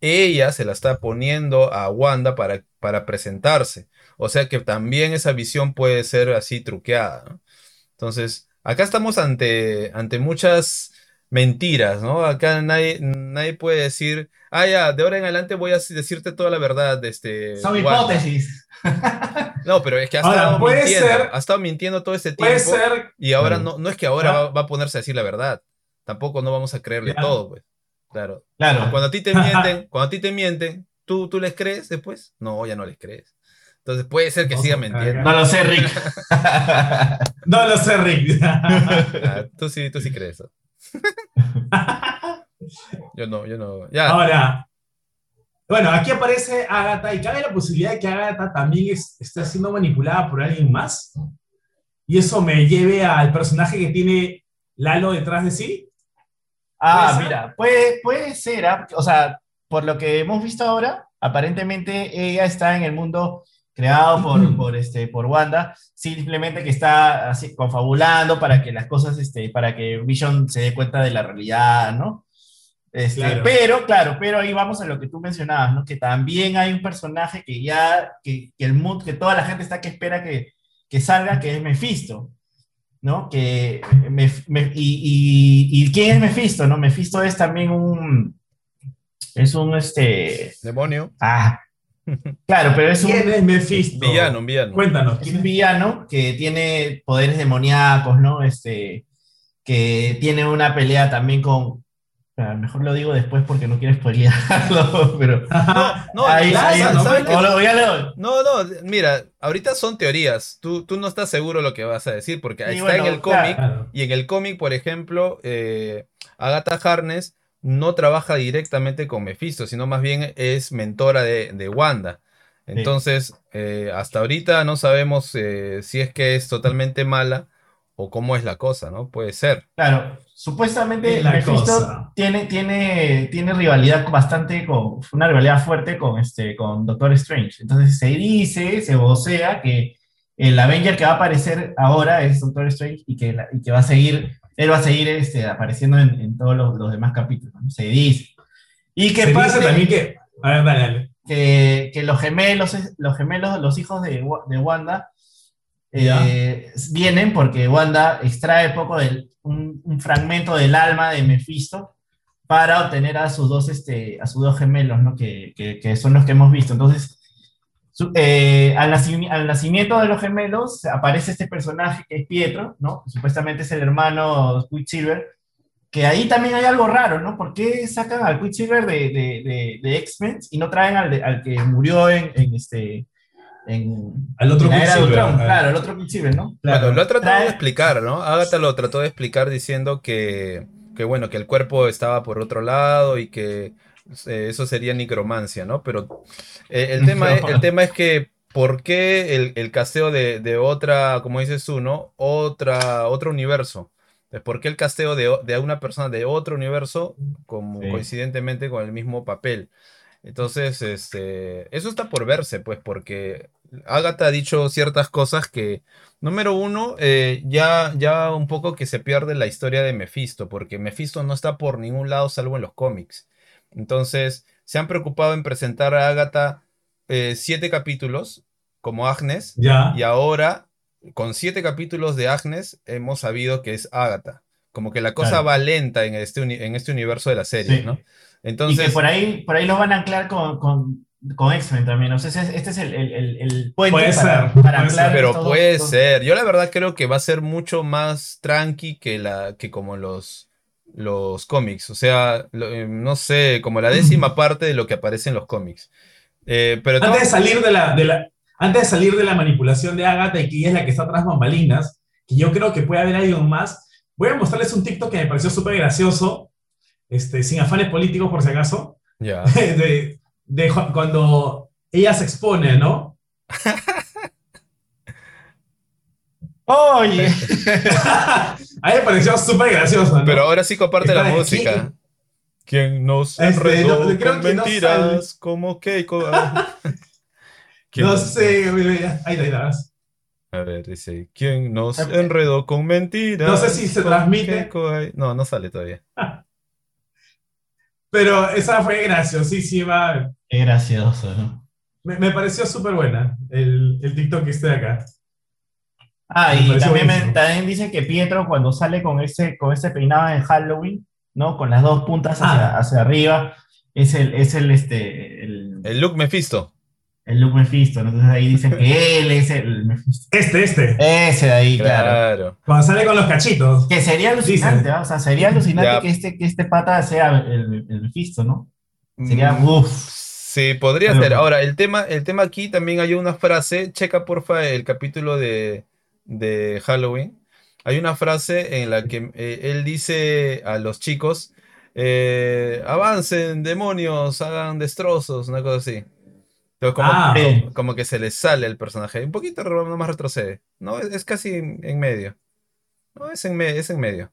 ella se la está poniendo a Wanda para, para presentarse. O sea que también esa visión puede ser así truqueada. Entonces, acá estamos ante, ante muchas mentiras, ¿no? Acá nadie, nadie puede decir, ah, ya, de ahora en adelante voy a decirte toda la verdad, este,
Son
Wanda".
hipótesis.
No, pero es que ha
Ahora,
estado
puede
mintiendo,
ser-
ha estado mintiendo todo este
Puede
tiempo
ser.
y ahora no, no es que ahora
Ah.
va, va a ponerse a decir la verdad. Tampoco no vamos a creerle todo, pues. Claro.
Claro.
Cuando a ti te mienten, cuando a ti te mienten, ¿tú, tú les crees después? No, ya no les crees. Entonces puede ser que siga mintiendo.
No lo sé, Rick.
No lo sé, Rick.
Ah, tú sí, tú sí crees eso. Yo no, yo no. Ya,
Ahora, bueno, aquí aparece Agatha y cabe la posibilidad de que Agatha también es- esté siendo manipulada por alguien más. Y eso me lleve al personaje que tiene Lalo detrás de sí.
Ah, mira, puede, puede ser, ah, O sea, por lo que hemos visto ahora, aparentemente ella está en el mundo creado por, por, este, por Wanda, simplemente que está así confabulando para que las cosas, este, para que Vision se dé cuenta de la realidad, ¿no? Este,
Claro.
Pero, claro, pero ahí vamos a lo que tú mencionabas, ¿no? Que también hay un personaje que ya, que, que el mood, que toda la gente está que espera que, que salga, que es Mephisto. ¿no? Que me, me- y, y, y quién es Mephisto, ¿no? Mephisto es también un es un este
demonio.
ah claro, pero es un,
¿Quién es Mephisto?
Villano, un villano.
Cuéntanos.
es
¿quién
un
es?
villano que tiene poderes demoníacos, ¿no? Este que tiene una pelea también con mejor lo digo después porque no quiero spoilearlo, pero
No,
ahí,
no,
ahí-
mira, ahorita son teorías. Tú, tú no estás seguro lo que vas a decir, porque
Sí,
está
bueno,
en el cómic,
Claro.
y en el cómic, por ejemplo, eh, Agatha Harness no trabaja directamente con Mephisto, sino más bien es mentora de, de Wanda. Entonces, eh, hasta ahorita no sabemos eh, si es que es totalmente mala o cómo es la cosa, ¿no? Puede ser.
Claro, supuestamente
Es la
Mephisto
cosa.
tiene, tiene, tiene rivalidad bastante con, una rivalidad fuerte con, este, con Doctor Strange. Entonces se dice, se vocea que el Avenger que va a aparecer ahora es Doctor Strange y que, la- y que va a seguir, él va a seguir este, apareciendo en, en todos los, los demás capítulos. ¿no? Se dice. Y que
Se dice también que. A ver, dale, dale.
que, que los gemelos, los gemelos, los hijos de, de Wanda, eh, vienen porque Wanda extrae poco del, un, un fragmento del alma de Mephisto para obtener a sus dos, este, a sus dos gemelos, ¿no? que, que- que son los que hemos visto. Entonces, eh, al, naci- al nacimiento de los gemelos aparece este personaje que es Pietro, ¿no? Supuestamente es el hermano Quicksilver, que ahí también hay algo raro, ¿no? ¿Por qué sacan al Quicksilver de, de, de, de X-Men y no traen al, de- al que murió en, en este... En,
Al otro
en de
Quicksilver,
claro, el otro Quicksilver, ¿no?
Claro.
Bueno, lo ha tratado de
Trae-
explicar, ¿no? Agatha lo trató de explicar diciendo que, que bueno, que el cuerpo estaba por otro lado y que eh, eso sería necromancia, ¿no? Pero eh, el, tema es, el tema es que ¿por qué el, el casteo de, de otra, como dices tú, ¿no? Otra, otro universo. ¿Por qué el casteo de, una persona de otro universo, como
Sí.
coincidentemente con el mismo papel? Entonces, este, eso está por verse, pues, porque Agatha ha dicho ciertas cosas que, número uno, eh, ya, ya un poco que se pierde la historia de Mephisto, porque Mephisto no está por ningún lado salvo en los cómics. Entonces, se han preocupado en presentar a Agatha eh, siete capítulos como Agnes,
Ya.
y ahora, con siete capítulos de Agnes, hemos sabido que es Agatha. Como que la cosa
Claro.
va lenta en este, en este universo de la serie,
Sí.
¿no?
y
Entonces,
que por ahí, por ahí los van a anclar con, con, con X-Men también. O sea, este es el, el, el, el puente
Puede
para,
ser,
para
puede
anclar
ser.
Pero puede ser. Yo la verdad creo que va a ser mucho más tranqui que la que como los los cómics. O sea, lo- eh, no sé, como la décima parte de lo que aparece en los cómics. Eh, pero
Antes de salir de la, de la- antes de salir de la manipulación de Agatha y que ella es la que está tras bambalinas, que yo creo que puede haber algo más, voy a mostrarles un TikTok que me pareció súper gracioso, este, sin afanes políticos por si acaso,
ya.
de, cuando ella se expone, ¿no?
Oye,
A mí me pareció súper gracioso, ¿no?
Pero ahora sí comparte la música. ¿Quién nos
Este,
enredó
no, creo
con
que no
mentiras como Keiko? Ah, ¿Quién
No
nos-
sé, mira, ahí ahí está.
A ver, dice, ¿quién nos enredó con mentiras?
No sé si se
¿Con
transmite.
No, no sale todavía.
Pero esa fue graciosísima.
Qué gracioso, ¿no?
Me, me pareció súper buena el, el TikTok que esté de acá.
Ah,
Me
y también, me-
buenísimo.
también dice que Pietro cuando sale con ese, con ese peinado en Halloween, ¿no? Con las dos puntas hacia,
Ah.
hacia arriba, es el, es el, este, el,
El look Mephisto.
el look Mephisto, ¿no? Entonces ahí dicen que él es el Mephisto.
Este, este.
Ese de ahí, claro.
Claro.
Cuando sale con los cachitos.
Que sería alucinante,
Dicen.
¿ah? O sea, sería alucinante
Ya.
que este, que este pata sea el, el Mephisto, ¿no? Sería,
Mm,
uff.
Sí, podría
Pero-
ser. Ahora, el tema, el tema aquí también hay una frase, checa porfa el capítulo de, de Halloween. Hay una frase en la que eh, él dice a los chicos, eh, avancen, demonios, hagan destrozos, una cosa así. Entonces, como,
Ah.
como- como que se le sale el personaje. Un poquito nomás retrocede. No, es, es casi en, en medio. No, es en, me- es en medio.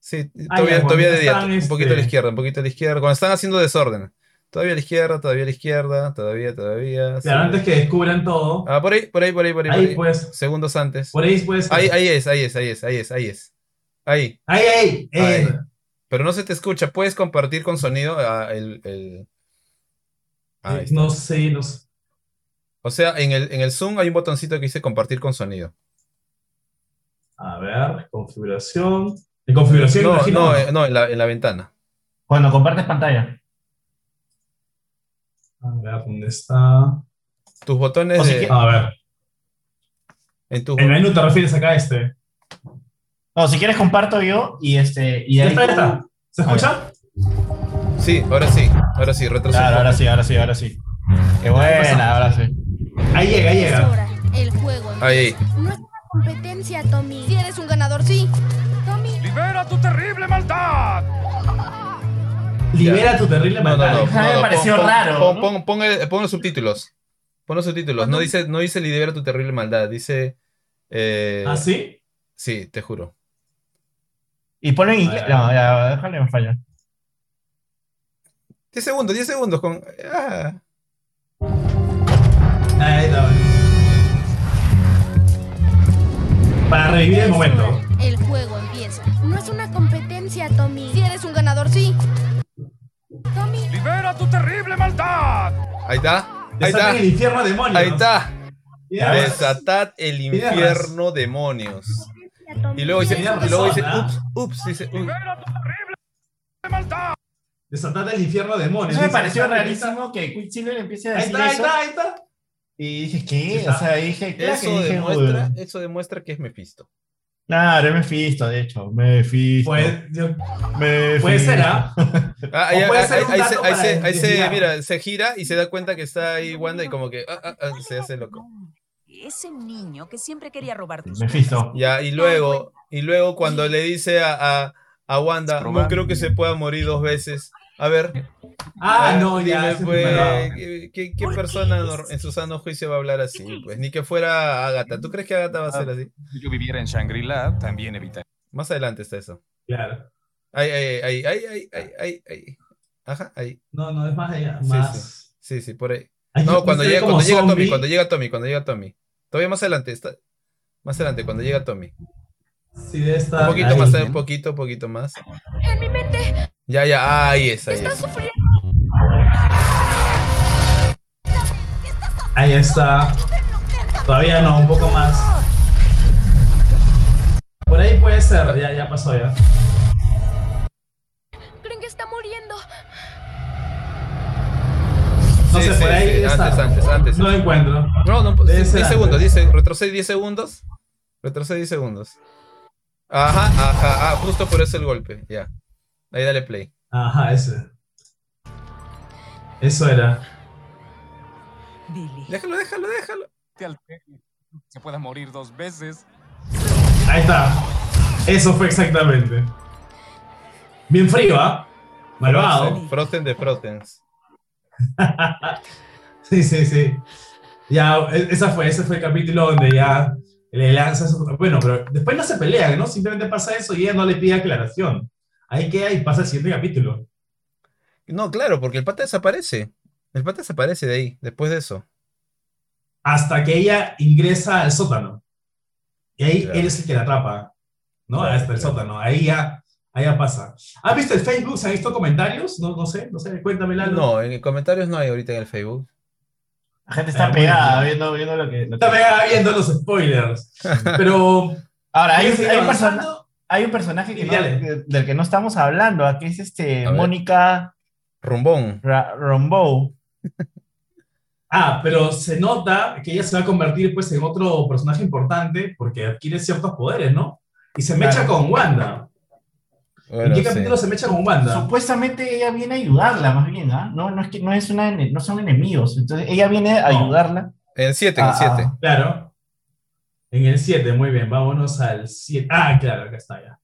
Sí, todavía, todavía de día, un poquito a la
este-
izquierda, un poquito a la izquierda. Cuando están haciendo desorden. Todavía a la izquierda, todavía a la izquierda, todavía, todavía. sí.
Claro, antes que descubran todo.
Ah, por ahí, por ahí, por ahí, por ahí. por
Ahí pues.
Segundos antes.
Por ahí pues.
Ahí, ahí es, ahí es, ahí es, ahí es, ahí es. Ahí.
Ahí, ahí.
Ahí. Pero no se te escucha. ¿Puedes compartir con sonido ah, el, el- Ah,
no sé, no sé.
O sea, en el, en el Zoom hay un botoncito que dice compartir con sonido.
A ver, configuración. En configuración,
No,
imagino.
no, eh, no, en la, en la ventana.
Cuando compartes pantalla.
A ver, ¿dónde está?
Tus botones
O
de-
A ver.
en
El menú te refieres acá a este.
No, si quieres comparto yo y este. Y ahí
está, ya
tú-
está. ¿Se escucha?
Sí, ahora sí, ahora sí, retrocedo.
Claro, ahora sí, ahora sí, ahora sí. Qué buena, ahora sí.
Ahí llega, ahí
Es
llega.
El juego
Ahí.
No es una competencia, Tommy. Si eres un ganador, sí. Tommy.
¡Libera tu terrible maldad!
Libera tu terrible
No, no,
maldad.
no.
Mí me
no,
pareció
pon-
raro,
Pon,
¿no?
pon- pon el- pon los subtítulos. Pon los subtítulos. No dice, no dice libera tu terrible maldad. Dice. eh,
¿Ah, sí?
sí, te juro.
Y ponen inglés. No, ya, déjale en falla.
10 segundos, 10 segundos con. ah.
Ahí está. Para revivir el momento.
El juego empieza. No es una competencia, Tommy. Si eres un ganador, sí. Tommy.
¡Libera tu terrible maldad!
Ahí está. Ahí está.
el infierno demonios.
Ahí está. Desatad el infierno demonios. Y luego dice, y luego dice, ups, ups, dice, uy.
¡Libera tu terrible maldad!
Desatad el infierno demonios.
Me pareció
ahí
rarísimo que Quicksilver empiece a
Ahí
decir
está, ahí está, ahí está.
Y dije, ¿qué? O sea, dije, claro que
Eso
dije,
demuestra,
uy.
eso demuestra que es Mephisto.
Claro, es Mephisto, de hecho. Mephisto.
Pues, yo-
Mephisto.
puede ser, ¿ah?
Ah, ahí,
puede ser
se, ahí
para
se- ahí se-
desviar.
mira, se gira y se da cuenta que está ahí Wanda y como que ah, ah, ah, se hace loco.
Ese niño que siempre quería robar tus
Mephisto.
Ya, y luego, y luego cuando le dice a, a, a Wanda, no creo que se pueda morir dos veces. A ver,
Ah, no, ya.
dime, pues. ¿qué, qué- qué
¿Por qué
persona en su sano juicio va a hablar así? Pues ni que fuera Agatha. ¿Tú crees que Agatha va a ser así?
Si yo viviera en Shangri-La, también evitaría.
Más adelante está eso.
Claro.
Ahí, ahí, ahí, ahí, ahí, ahí, ahí, ahí. Ajá, ahí.
No, no, es más allá.
Sí,
Más.
Sí, sí, por ahí. No, cuando llega, cuando llega Tommy, cuando llega Tommy, cuando llega Tommy. Todavía más adelante, está. Más adelante, cuando llega Tommy.
Sí, debe estar
Un poquito
ahí.
más, un poquito, un poquito más.
En mi mente
Ya, ya, ahí es, ahí
estás
es.
sufriendo.
Ahí está. Todavía no, un poco más. Por ahí puede ser, ya, ya pasó ya.
Creen que está muriendo.
No
Sí,
sé,
sí,
por ahí
sí,
está.
antes, antes, antes.
No lo encuentro.
No, no,
Debe
10
ser
segundos. 10, retrocede 10 segundos. Retrocede 10 segundos. Ajá, ajá, ah, justo por eso el golpe, ya. Ahí dale play.
Ajá, ese. Eso era.
Billy.
Déjalo, déjalo, déjalo.
Se pueda morir dos veces.
Ahí está. Eso fue exactamente. Bien frío, ¿ah? Malvado.
Frozen, Frozen de Frozens.
Sí, sí, sí. Ya, e- esa fue, ese fue el capítulo donde ya le lanza su... Bueno, pero después no se pelean, ¿no? Simplemente pasa eso y ella no le pide aclaración. Ahí queda y pasa el siguiente capítulo.
No, claro, porque el pata desaparece. El pata desaparece de ahí, después de eso.
hasta que ella ingresa al sótano. Y ahí
Claro.
él es el que la atrapa, ¿no?
Claro,
hasta el
claro.
sótano. Ahí ya, ahí ya pasa. ¿Has visto el Facebook? ¿Se han visto comentarios? No, no sé, no sé, cuéntame algo.
No, en comentarios no hay ahorita en el Facebook.
La gente está
Ah,
pegada
bueno.
viendo, viendo lo que. lo que-
Está pegada viendo los spoilers. Pero.
Ahora, hay, un-
¿quieres
hay
seguir
un persona-
avanzando?
Hay un personaje que no- que- del que no estamos hablando, aquí es este. Mónica
Rumbón.
Ra- Rambeau.
Ah, pero se nota que ella se va a convertir pues en otro personaje importante porque adquiere ciertos poderes, ¿no? Y se mecha
Claro.
con Wanda.
Bueno,
¿En qué
sí.
capítulo se mecha con Wanda?
Supuestamente ella viene a ayudarla, más bien, ¿ah? No, no es que no es una no son enemigos. Entonces ella viene a
No.
ayudarla.
En el 7, en
Ah,
7.
ah.
Claro. En el 7, muy bien, vámonos al 7. Ah, claro, acá está ya.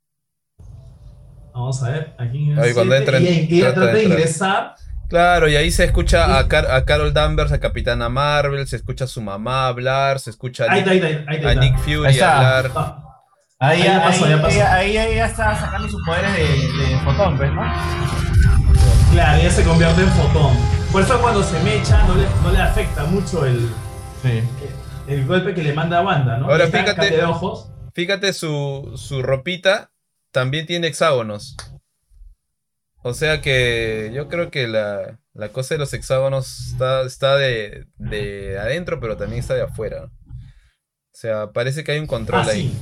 Vamos a ver, aquí en el
Ahí cuando
7,
entra en-
y ella
trata de
ingresar.
Claro, y ahí se escucha a, Car- a Carol Danvers, a Capitana Marvel, se escucha a su mamá hablar, se escucha a
Ahí
Nick,
está, ahí está, ahí está.
a
ahí
Nick
está.
Fury
Ahí está.
hablar.
Ah,
Ahí,
Ahí ya pasó,
ahí-
ya pasó.
ahí ella está sacando sus poderes de, de fotón, pues, ¿no?
claro, ella se convierte en fotón. Por eso cuando se mecha no le, no le afecta mucho el,
Sí.
El golpe que le manda a Wanda, ¿no?
Ahora,
Está
fíjate.
de ojos.
Fíjate, su, su ropita también tiene hexágonos. O sea que yo creo que la, la cosa de los hexágonos está, está de, de adentro, pero también está de afuera. O sea, parece que hay un control
Ah,
ahí.
sí.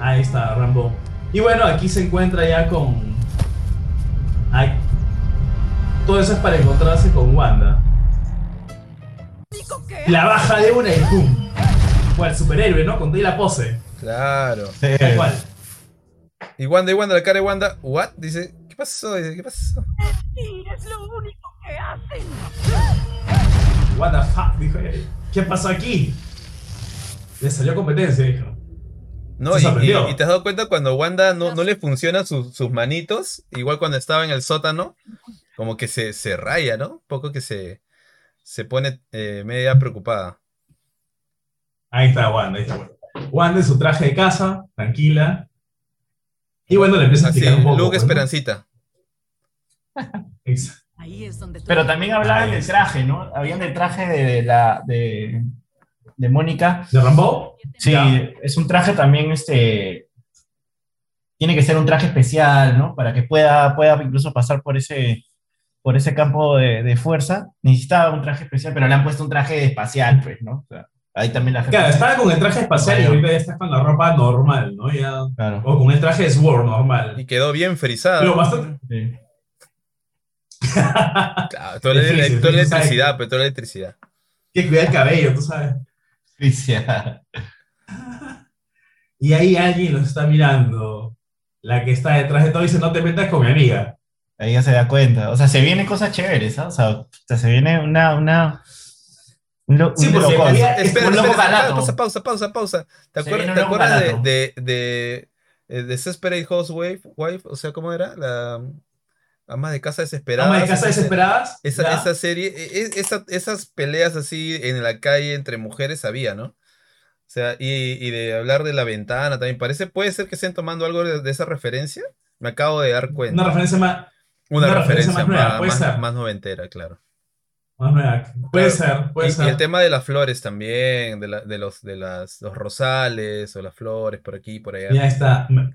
Ahí está, Rambo. Y bueno, aquí se encuentra ya con. Ay. Todo eso es para encontrarse con Wanda. La baja de una y ¡pum! Cual superhéroe, ¿no? Con toda la pose.
Claro.
Tal cual.
Y Wanda, y Wanda, la cara de Wanda, ¿what? Dice, ¿qué pasó? Dice, ¿qué pasó?
Es lo único que hacen.
What the fuck, dijo. ¿Qué pasó aquí? Le salió competencia, dijo.
No,
Se
y,
sorprendió.
y- y te has dado cuenta cuando Wanda no, no le funcionan sus- sus manitos, igual cuando estaba en el sótano, como que se, se raya, ¿no? Un poco que se, se pone eh, media preocupada.
Ahí está Wanda, ahí está Wanda. Wanda en su traje de casa, tranquila. Y bueno, le empieza a
Así,
explicar un poco.
Luke
pues, ¿no?
Esperancita.
Ahí es donde
Pero también hablaban del traje, ¿no? Habían del traje de, de la de, de Mónica.
¿De Rambo?
Sí,
Ya.
es un traje también, este, tiene que ser un traje especial, ¿no? Para que pueda, pueda incluso pasar por ese, por ese campo de, de fuerza. Necesitaba un traje especial, pero le han puesto un traje espacial, pues, ¿no? O sea, ahí también la gente...
Claro, estaba con el traje espacial y ahorita ya está con la ropa normal, ¿no? Ya,
Claro.
o con el traje de Sword normal.
Y quedó bien frisada.
Pero bastante.
Sí.
Claro, toda la,
Difícil,
toda la
difícil,
electricidad, pero toda la electricidad.
que cuidar el cabello, tú sabes. Y ahí alguien los está mirando. La que está detrás de todo dice: No te metas con mi amiga.
Ahí ya se da cuenta. O sea, se vienen cosas chéveres, ¿ah? O sea, se viene una, una, un, lo-
Sí,
un
había-
Espera,
un loco
espera, pausa, pausa, pausa, pausa. ¿Te acuerdas, ¿te
loco
acuerdas de, de, de, Desperate Housewife? Wife? O sea, ¿cómo era? La ama de casa desesperada.
Ama de casa desesperadas.
Esa, esa serie, e- e- esa- esas peleas así en la calle entre mujeres había, ¿no? O sea, y, y de hablar de la ventana también. Parece, puede ser que estén tomando algo de, de esa referencia. Me acabo de dar cuenta.
Una referencia más,
Una,
una
referencia,
referencia más nueva,
más,
puede
más-
ser.
más noventera, claro.
más nueva. Puede
Claro.
ser, puede
Y,
ser.
y el tema de las flores también, de, la- de los, de las, los rosales o las flores por aquí y por allá.
Ya está. Me,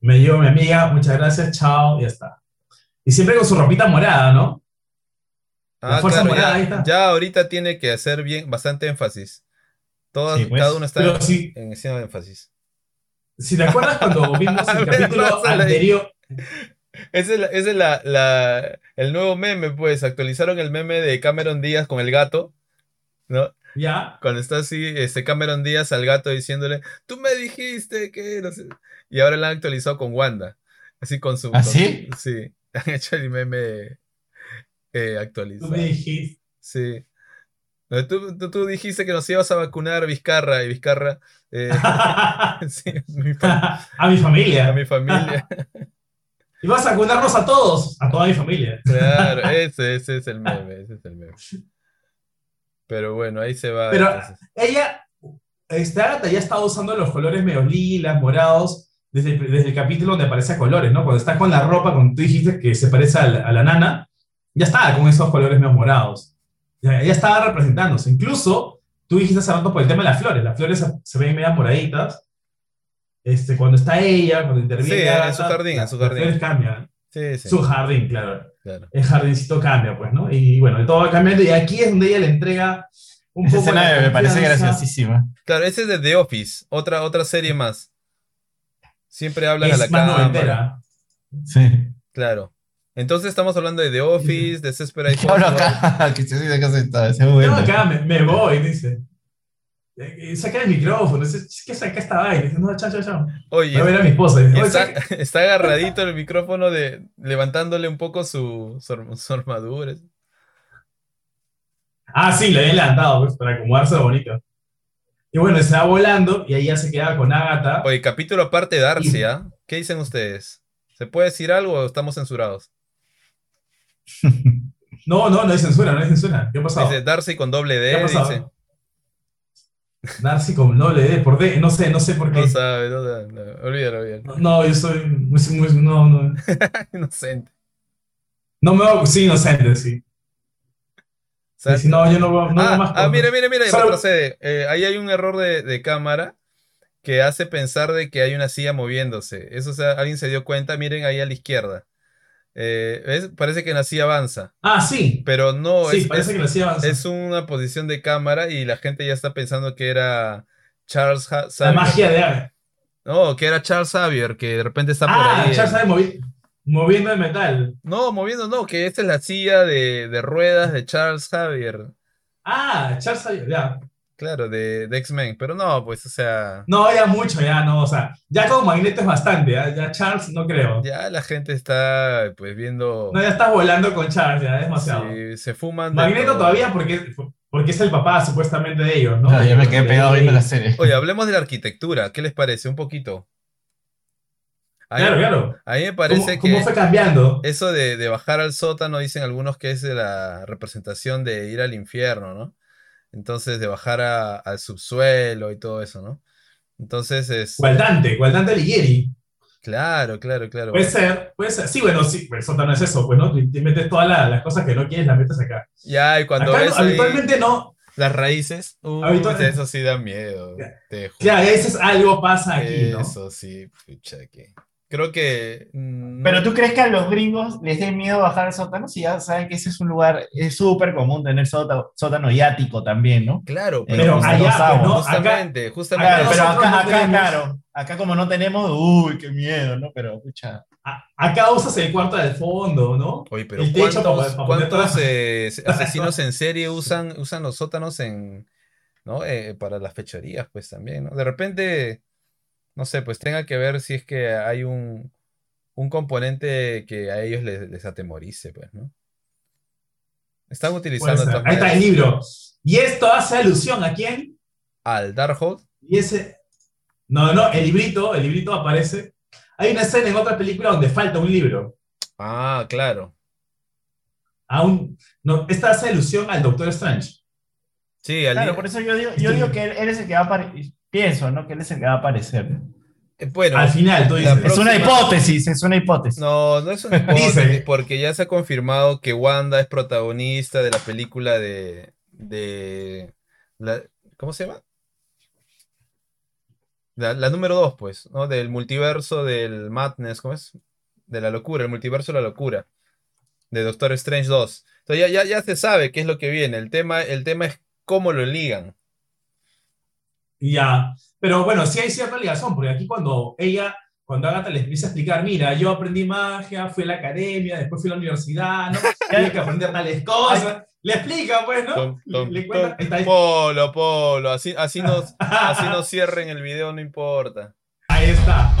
me llevo mi amiga, muchas gracias, chao, ya está. Y siempre con su ropita morada, ¿no? La
Ah,
fuerza
claro,
morada,
ya,
ahí está.
ya ahorita tiene que hacer bien, bastante énfasis. Todas,
Sí, pues.
cada uno está
Pero si,
en encima de énfasis.
si te acuerdas cuando vimos el capítulo anterior,
Ese es, la- ese es la, la- el nuevo meme, pues. Actualizaron el meme de Cameron Díaz con el gato, ¿no?
ya,
Cuando está así, este Cameron Díaz al gato diciéndole, tú me dijiste que no sé". Y ahora lo han actualizado con Wanda. Así con su.
¿Ah,
con
sí?
Han hecho el meme eh,
tú
actualizado.
me dijiste.
Sí. No, Tú, tú, tú dijiste que nos ibas a vacunar, Vizcarra, y Vizcarra. eh, sí, mi fa-
a mi
a
familia.
mi familia.
Y vas a vacunarnos a todos, a toda mi familia.
Claro, ese, ese es el meme, ese es el meme. Pero bueno, ahí se va.
Pero-
entonces.
Ella, Agatha ya estaba usando los colores medio lilas, morados, desde el, desde el capítulo donde aparece a colores, ¿no? Cuando está con la ropa, cuando tú dijiste que se parece a la, a la nana, ya estaba con esos colores medio morados. Ya, ya estaba representándose. Incluso, tú dijiste hace rato por el tema de las flores. Las flores se, se ven medio moraditas. Este, cuando está ella, cuando interviene.
Sí, en su jardín, en su jardín.
cambian.
Sí, sí.
Su jardín, claro.
claro.
El jardincito cambia, pues, ¿no? Y bueno, todo va cambiando. Y aquí es donde ella le entrega un
Esa
poco.
escena
la
me parece graciosísima.
Claro, ese es de The Office, otra, otra serie más. Siempre hablan a la
Es más
cámara.
noventera.
Sí.
Claro. Entonces estamos hablando de The Office, Desperate
¿Qué hablo
Housewives.
acá? que se dice que se está. ese es bueno.
acá me, me voy, dice. Eh, Saca el micrófono. ¿qué saca esta vaina? No, chao, chao, chao.
Oye,
a ver a mi esposa. Dice,
y
"Oye,
está,
saca-".
está agarradito el micrófono de levantándole un poco su, su, su armadura.
Ah, sí, le había levantado, pues, para acomodarse bonito. Y bueno, se va volando y ahí ya se queda con Agatha.
Oye, capítulo aparte de Darcy, ¿ah? ¿Qué dicen ustedes? ¿Se puede decir algo o estamos censurados?
No, no, no hay censura, no hay censura. ¿Qué ha pasado?
Dice Darcy con doble
¿Qué ha
D, dice.
Darcy con no le dé por D, no sé, no sé por qué.
No sabe, no sabe, no, olvídalo, olvídalo.
No, yo soy muy, muy- no, no,
Inocente.
no me hago, sí, inocente, sí. No, yo no veo, no
ah,
más
ah, mira, mira, mira, retrocede. Eh, ahí hay un error de, de cámara que hace pensar de que hay una silla moviéndose. Eso, o sea, alguien se dio cuenta, miren ahí a la izquierda. Eh. Parece que la silla avanza,
Ah, sí.
pero no,
sí,
es,
parece
es-
que la silla avanza.
es una posición de cámara y la gente ya está pensando que era Charles Ha-
la
Xavier.
magia de Agatha.
No, que era Charles Xavier, que de repente está por
Ah,
ahí.
Charles sabe movi- moviendo el metal.
No, moviendo, no, que esta es la silla de, de ruedas de Charles Xavier.
Ah, Charles sabe, ya.
Claro, de, de X-Men. Pero no, pues, o sea.
No, ya mucho, ya no, o sea, ya con Magneto es bastante, ya, ya Charles no creo.
Ya la gente está pues viendo.
No, ya estás volando con Charles, ya es demasiado.
si se fuman.
Magneto
todo.
todavía porque, porque es el papá supuestamente de ellos, ¿no?
No, yo me quedé pegado viendo la serie.
Oye, hablemos de la arquitectura. ¿Qué les parece? Un poquito. A mí,
Claro, claro.
a mí me
¿Cómo,
parece
cómo
que
fue cambiando?
eso de, de bajar al sótano, dicen algunos que es de la representación de ir al infierno, ¿no? Entonces, de bajar a- al subsuelo y todo eso, ¿no? Entonces es.
Gualdante, Gualdante Alighieri.
Claro, claro, claro.
Puede ser, puede ser. Sí, bueno, sí, pero el sótano es eso, pues, ¿no? Te te metes todas la- las cosas que no quieres, las metes acá.
Ya, y cuando
Acá
ves
no-
ahí
habitualmente no.
las raíces, uy,
Habitual-
eso sí da miedo. te juro.
Claro, a veces algo pasa aquí, ¿no?
Eso sí, pucha, que. Creo que. mm,
Pero tú crees que a los gringos les dé miedo bajar al sótano si ya saben que ese es un lugar, es súper común tener sótano, sótano y ático también, ¿no?
Claro,
Pero
pero,
allá, pues,
aguas,
¿no?
justamente, justamente.
Claro, pero acá,
no
acá,
tenemos-
claro, acá como no tenemos, uy, qué miedo, ¿no? Pero, escucha,
Acá usas el cuarto del fondo, ¿no?
Oye, pero
el techo
¿cuántos,
para-
cuántos, eh, asesinos en serie usan, usan los sótanos en, ¿no? Eh, para las fechorías, pues también, ¿no? De repente, no sé, pues tenga que ver si es que hay un, un componente que a ellos les, les atemorice, pues, ¿no? Están utilizando todas
Ahí está el libro. Y esto hace alusión a quién?
al Darkhold.
Y ese. No, no, el librito, el librito aparece. Hay una escena en otra película donde falta un libro.
Ah, claro.
A un- no, esta hace alusión al Doctor Strange.
Sí, al
claro, por eso yo digo, yo digo que él, él es el que va a aparecer, pienso, ¿no? Que él es el que va a aparecer.
eh, bueno,
Al final, tú
la
dices.
Es una hipótesis, es una hipótesis.
No, no es una hipótesis,
Dice.
porque ya se ha confirmado que Wanda es protagonista de la película de, de la- ¿cómo se llama? La, la número 2, pues, ¿no? Del multiverso del Madness, ¿cómo es? De la locura, el multiverso de la locura. De Doctor Strange 2. Entonces ya, ya, ya se sabe qué es lo que viene. El tema, el tema es cómo lo ligan.
Ya. Pero bueno, sí hay cierta ligación, porque aquí cuando ella, cuando Agatha le empieza a explicar, mira, yo aprendí magia, fui a la academia, después fui a la universidad, ¿no? Tuve que aprender tales cosas. Le explica, pues, ¿no?
Tom, tom,
le cuenta.
tom.
ahí está, ahí-
Polo, Polo, así, así nos, así nos cierren el video, no importa.
Ahí está.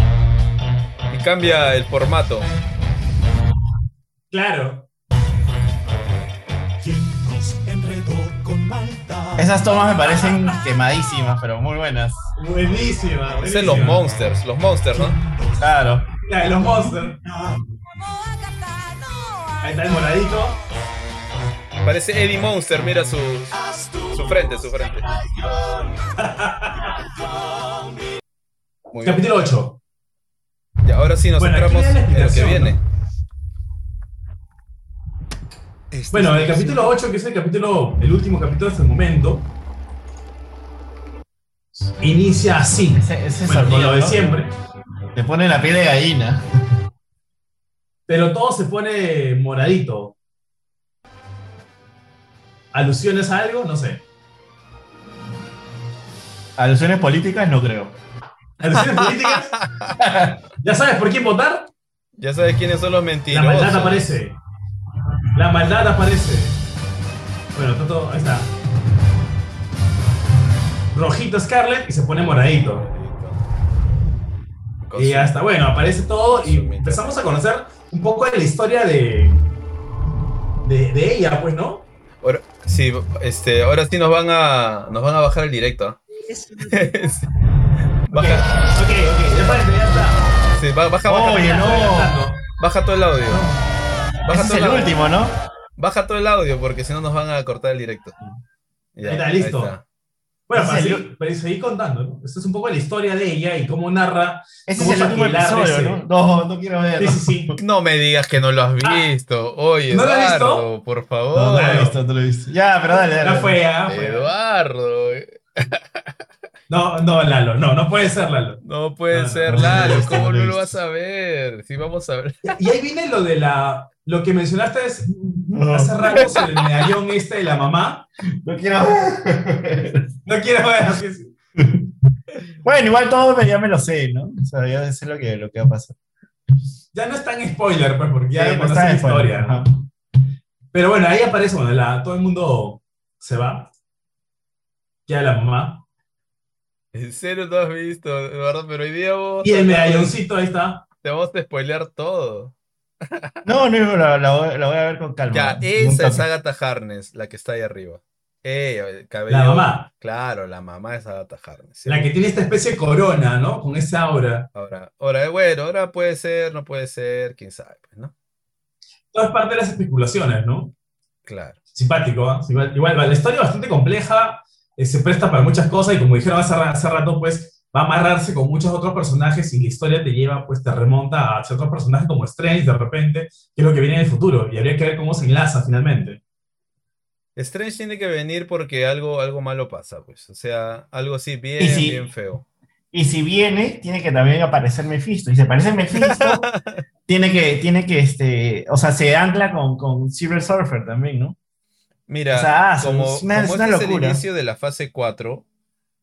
Y cambia el formato.
Claro.
Esas tomas me parecen quemadísimas, pero muy buenas.
Buenísima. Buenísima.
los monsters, los monsters, ¿no?
Claro.
Ya, de los monsters. Ahí está el moradito.
Parece Eddie Monster, mira su, su frente, su frente.
Capítulo 8.
Y ahora sí nos
Bueno,
centramos
la
en lo que viene.
Este
Bueno, el capítulo 8, que es el capítulo, el último capítulo hasta el momento, inicia así.
Ese, ese
Bueno, con lo de
¿no?
siempre.
Te pone la piel de gallina.
Pero todo se pone moradito. ¿Alusiones a algo? No sé.
Alusiones políticas, no creo.
¿Alusiones políticas? ¿Ya sabes por quién votar?
Ya sabes quiénes son los
La
mentirosos.
maldad aparece. La maldad aparece. Bueno, está todo. Ahí está. Rojito Scarlet y se pone moradito. Y hasta, bueno, aparece todo y empezamos a conocer un poco de la historia de. de, de ella, pues, ¿no?
Ahora, sí, este, ahora sí nos van a, nos van a bajar el directo. baja,
Ok, ok, ya parece, ya está.
sí, baja, baja,
Oye, no.
adelantando.
baja todo el audio. Baja
Ese
todo
es el
audio.
último, ¿no?
Baja todo el audio porque si no nos van a cortar el directo. Ya,
Ahí está, listo.
está.
Bueno, para seguir, para seguir contando, ¿no? Esta es un poco la historia de ella y cómo narra.
Ese
cómo
es el último episodio, ¿no? No, no quiero
Sí,
verlo.
sí, sí.
No me digas que no lo has visto. Oye,
¿No lo has visto?
por
No,
favor.
no lo he visto, no lo he visto. Ya, pero dale, dale.
Ya fue, ya fue.
Eduardo.
No, no, Lalo, no, no puede ser Lalo.
No puede
No,
ser,
no,
Lalo. ¿Cómo
no lo
vas a ver? Sí, vamos a ver.
Y ahí viene lo de la. Lo que mencionaste es
No.
hace rato sobre el medallón este de la mamá.
No quiero ver.
No quiero ver así.
Bueno, igual todo ya me lo sé, ¿no? O sea, ya sé lo que, lo que va a pasar.
Ya no es tan spoiler, pues, porque ya
Sí,
conoces la historia. ¿no? Pero bueno, ahí aparece, bueno, la- todo el mundo se va. Queda la mamá.
En serio no has visto, Eduardo, pero hoy día vos
Y el medalloncito, ahí está.
te vamos a spoilear todo.
No, no, la, la voy, la voy a ver con calma.
Ya,
Nunca-
esa es Agatha Harness, la que está ahí arriba. Cabello.
La mamá.
Claro, la mamá es Agatha Harness. sí.
La que tiene esta especie de corona, ¿no? Con esa aura.
Ahora, ahora, bueno, ahora puede ser, no puede ser, quién sabe, pues, ¿no?
Todo es parte de las especulaciones, ¿no?
Claro.
Simpático, ¿ah? Igual, igual, la historia es bastante compleja, eh, se presta para muchas cosas y como dijeron hace, ra- hace rato, pues va a amarrarse con muchos otros personajes y la historia te lleva, pues te remonta hacia otros personajes como Strange de repente, que es lo que viene en el futuro y habría que ver cómo se enlaza finalmente.
Strange tiene que venir porque algo, algo malo pasa, pues. O sea, algo así bien,
Y si-
bien feo.
Y si viene, tiene que también aparecer Mephisto. Y si aparece Mephisto, tiene que, tiene que, este, o sea, se ancla con, con Silver Surfer también, ¿no?
Mira,
O sea, ah,
como,
es una- es
como
una
este es el inicio de la fase 4,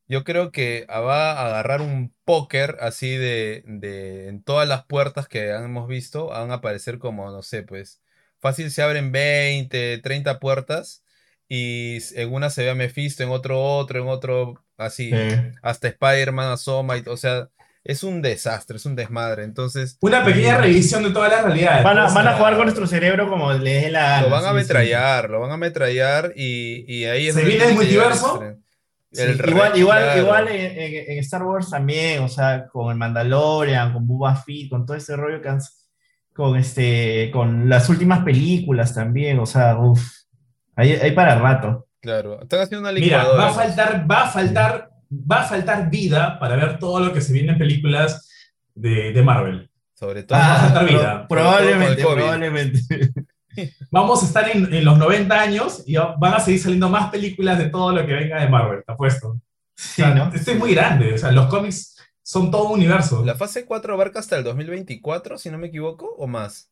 yo creo que va a agarrar un póker así de, de en todas las puertas que hemos visto, van a aparecer como, no sé, pues fácil se abren 20, 30 puertas y en una se ve a Mephisto, en otro otro, en otro así, hasta Spider-Man asoma, y, o sea, es un desastre, es un desmadre, entonces
Una pequeña revisión de todas las realidades.
van, a,
pues,
van a jugar con nuestro cerebro como les dé la
lo van a
sí, sí.
ametrallar, lo van a ametrallar y, y ahí es
¿Se viene el multiverso?
estreno.
Sí,
El
igual, igual,
claro.
igual en, en- en Star Wars también, o sea, con el Mandalorian, con Boba Fett, con todo ese rollo que han, con este, con las últimas películas también, o sea, uff, hay, hay para rato.
Claro, están haciendo una
Mira,
licuadora.
va a faltar, va a faltar, va a faltar vida para ver todo lo que se viene en películas de, de Marvel.
Sobre todo.
Ah, faltar
pro-
vida.
probablemente, probablemente.
Vamos a estar en, en los 90 años y van a seguir saliendo más películas de todo lo que venga de Marvel, te apuesto.
Sí,
O sea,
¿no?
Este es muy grande, o sea, los cómics son todo un universo.
La fase 4 abarca hasta el 2024, si no me equivoco, o más.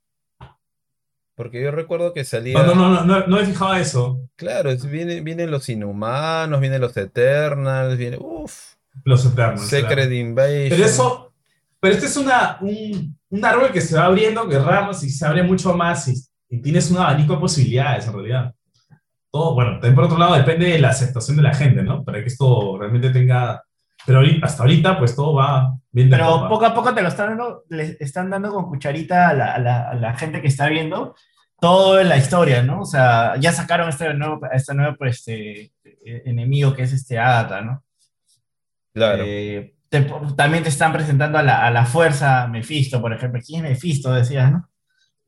Porque yo recuerdo que salía.
No, no, no, no, no, no he fijado eso.
Claro, es- viene- vienen los Inhumanos, vienen los Eternals, viene. Uff.
Los Eternos.
Secret
claro.
Invasion.
Pero eso, pero este es una, un, un árbol que se va abriendo, que ramas y se abre mucho más y, y tienes un abanico de posibilidades en realidad. Todo, bueno, también por otro lado depende de la aceptación de la gente, ¿no? Para que esto realmente tenga... Pero hasta ahorita, pues todo va bien de
Pero
copa.
poco a poco te lo están dando, le están dando con cucharita a la, a la- a la gente que está viendo todo en la historia, ¿no? O sea, ya sacaron este nuevo, este nuevo pues, este, eh, enemigo que es este Agatha, ¿no?
Claro.
Eh, te- también te están presentando a la, a la fuerza Mephisto, por ejemplo. ¿Quién es Mephisto? Decías, ¿no?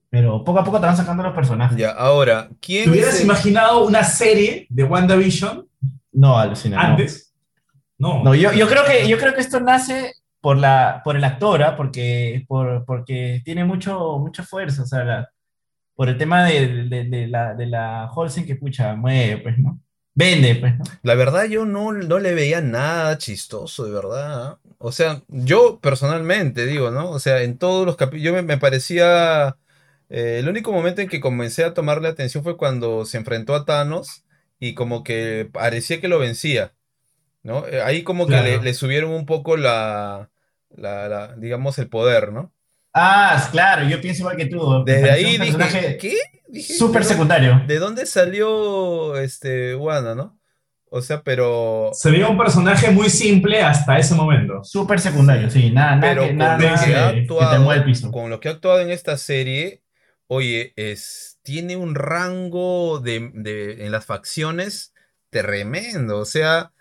Pero poco a poco te van sacando los personajes.
Ya, ahora, ¿quién
¿Te hubieras
el-
imaginado una serie de WandaVision
No, alucina. no.
antes? No.
No, yo, yo, creo que, yo creo que esto nace por, la, por el actor, ¿ah? porque, por, porque tiene mucho, mucha fuerza. O sea, la- por el tema de, de- de la, de la Olsen que, pucha, mueve, pues, ¿no? Vende, pues, ¿no?
La verdad, yo no, no le veía nada chistoso, de verdad. O sea, yo personalmente digo, ¿no? O sea, en todos los capítulos, yo me, me parecía. eh, el único momento en que comencé a tomarle atención fue cuando se enfrentó a Thanos y como que parecía que lo vencía, ¿no? Eh, ahí como que le, subieron un poco la, la, la- digamos, el poder, ¿no?
Ah, claro, yo pienso igual que tú.
Desde ahí dije, ¿qué? Dije,
Súper
¿de dónde-
secundario.
¿De dónde salió este Wanda, no? O sea, pero.
Se veía un personaje muy simple hasta ese momento.
Súper secundario, sí. Nada, nada
Pero
que,
con
nada,
lo
nada
que ha
que, que te
actuado,
mueva el piso.
con lo que ha actuado en esta serie, oye, es, tiene un rango de, de- en las facciones tremendo. O sea,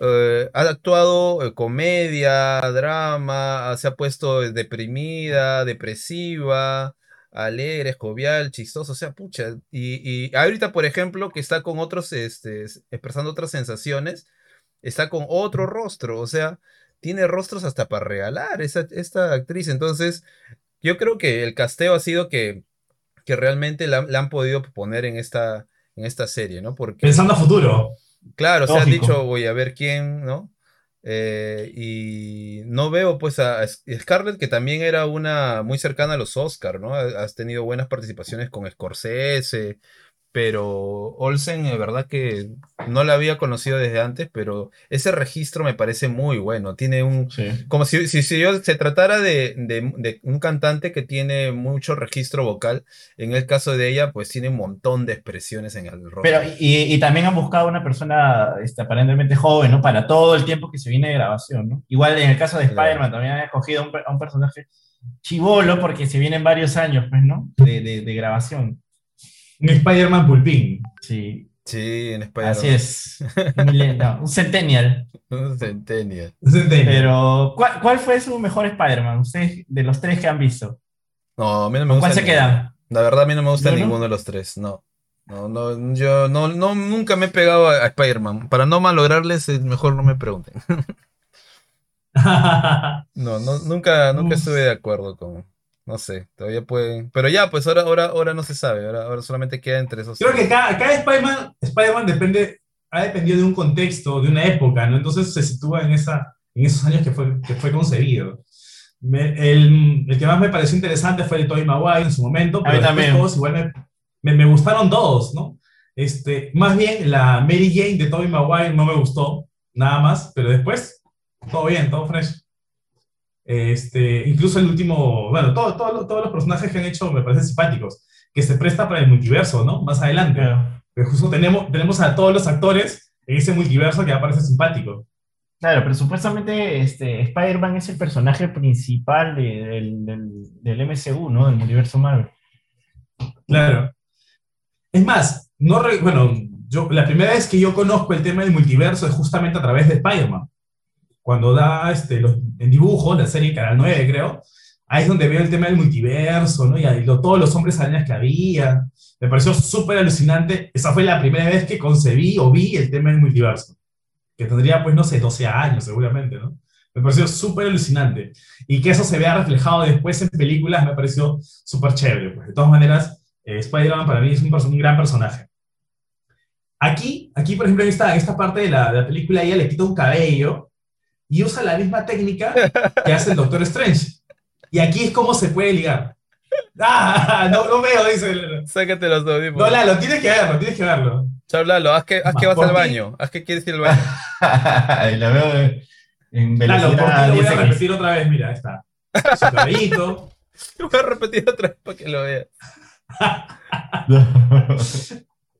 eh, ha actuado eh, comedia, drama, se ha puesto deprimida, depresiva, alegre, jovial, chistoso. O sea, pucha. Y, y ahorita, por ejemplo, que está con otros, este, expresando otras sensaciones, está con otro rostro. O sea, tiene rostros hasta para regalar esa, esta actriz. Entonces, yo creo que el casteo ha sido que, que realmente la, la han podido poner en esta, en esta serie, ¿no? Porque,
Pensando a futuro.
Claro, se han
Lógico.
dicho, voy a ver quién, ¿no? Eh, y no veo pues a, Scarlett, que también era una muy cercana a los Oscar, ¿no? Ha- Has tenido buenas participaciones con Scorsese, pero Olsen, de verdad que no la había conocido desde antes, pero ese registro me parece muy bueno. Tiene un,
Sí.
como si, si, si yo- se tratara de, de- de un cantante que tiene mucho registro vocal, en el caso de ella, pues tiene un montón de expresiones en el rostro.
Pero, y, y también han buscado una persona este, aparentemente joven, ¿no? Para todo el tiempo que se viene de grabación, ¿no? Igual en el caso de
Claro.
Spider-Man también han escogido a un, a un personaje chivolo porque se vienen varios años, pues, ¿no? De, de grabación.
Un Spider-Man pulpín.
Sí,
Sí, en Spider-Man.
así es. Un centennial.
Un centennial.
Pero, ¿cuál, cuál fue su mejor Spider-Man? Ustedes, de los tres que han visto.
No, a mí no me
¿Con
gusta
cuál se quedan?
La verdad, a mí no me gusta
¿Ninguno?
ninguno de los tres, no. No, no, yo no, no, nunca me he pegado a, Spider-Man. Para no malograrles, es mejor no me pregunten. No, no, nunca, nunca
Uf.
estuve de acuerdo con, no sé, todavía pueden. Pero ya, pues ahora, ahora, ahora no se sabe, ahora, ahora solamente queda entre esos.
Creo que cada, cada Spider-Man Spider-Man depende, ha dependido de un contexto, de una época, ¿no? Entonces se sitúa en, esa, en esos años que fue, que fue concebido. Me- el, el que más me pareció interesante fue el de Tobey Maguire en su momento, pero
también.
todos igual me, me, me gustaron todos, ¿no? Este, más bien la Mary Jane de Tobey Maguire no me gustó, nada más, pero después todo bien, todo fresh. Este, incluso el último, bueno, todo, todo- todos los personajes que han hecho me parecen simpáticos, que se presta para el multiverso, ¿no? Más adelante.
Claro,
Pero justo tenemos, tenemos a todos los actores en ese multiverso que aparece simpático.
Claro, pero supuestamente este, Spider-Man es el personaje principal de- del, del, del MCU, ¿no? Del universo Marvel.
Claro. Es más, no re- bueno, yo, la primera vez que yo conozco el tema del multiverso es justamente a través de Spider-Man. Cuando da este, los, en dibujo, la serie Canal 9, creo, ahí es donde veo el tema del multiverso, ¿no? Y ahí lo- todos los hombres arañas que había. Me pareció súper alucinante. Esa fue la primera vez que concebí o vi el tema del multiverso. Que tendría, pues, no sé, 12 años seguramente, ¿no? Me pareció súper alucinante. Y que eso se vea reflejado después en películas me pareció súper chévere. Pues. De todas maneras, eh, Spider-Man para mí es un, un gran personaje. Aquí, aquí, por ejemplo, en esta, esta parte de la, de la película, ella le quita un cabello y usa la misma técnica que hace el Doctor Strange. Y aquí es como se puede ligar. ¡Ah! No, no veo, dice. el-
Sácate los audífonos.
No, Lalo, tienes que verlo, tienes que verlo.
Chao, Lalo, haz que, haz que vas al baño. Haz que quieres ir al baño.
Y la veo en- en
Lalo, por
velocidad
lo voy a
10x.
repetir otra vez, mira, ahí está. Su cabellito.
Lo voy a repetir otra vez para que lo veas.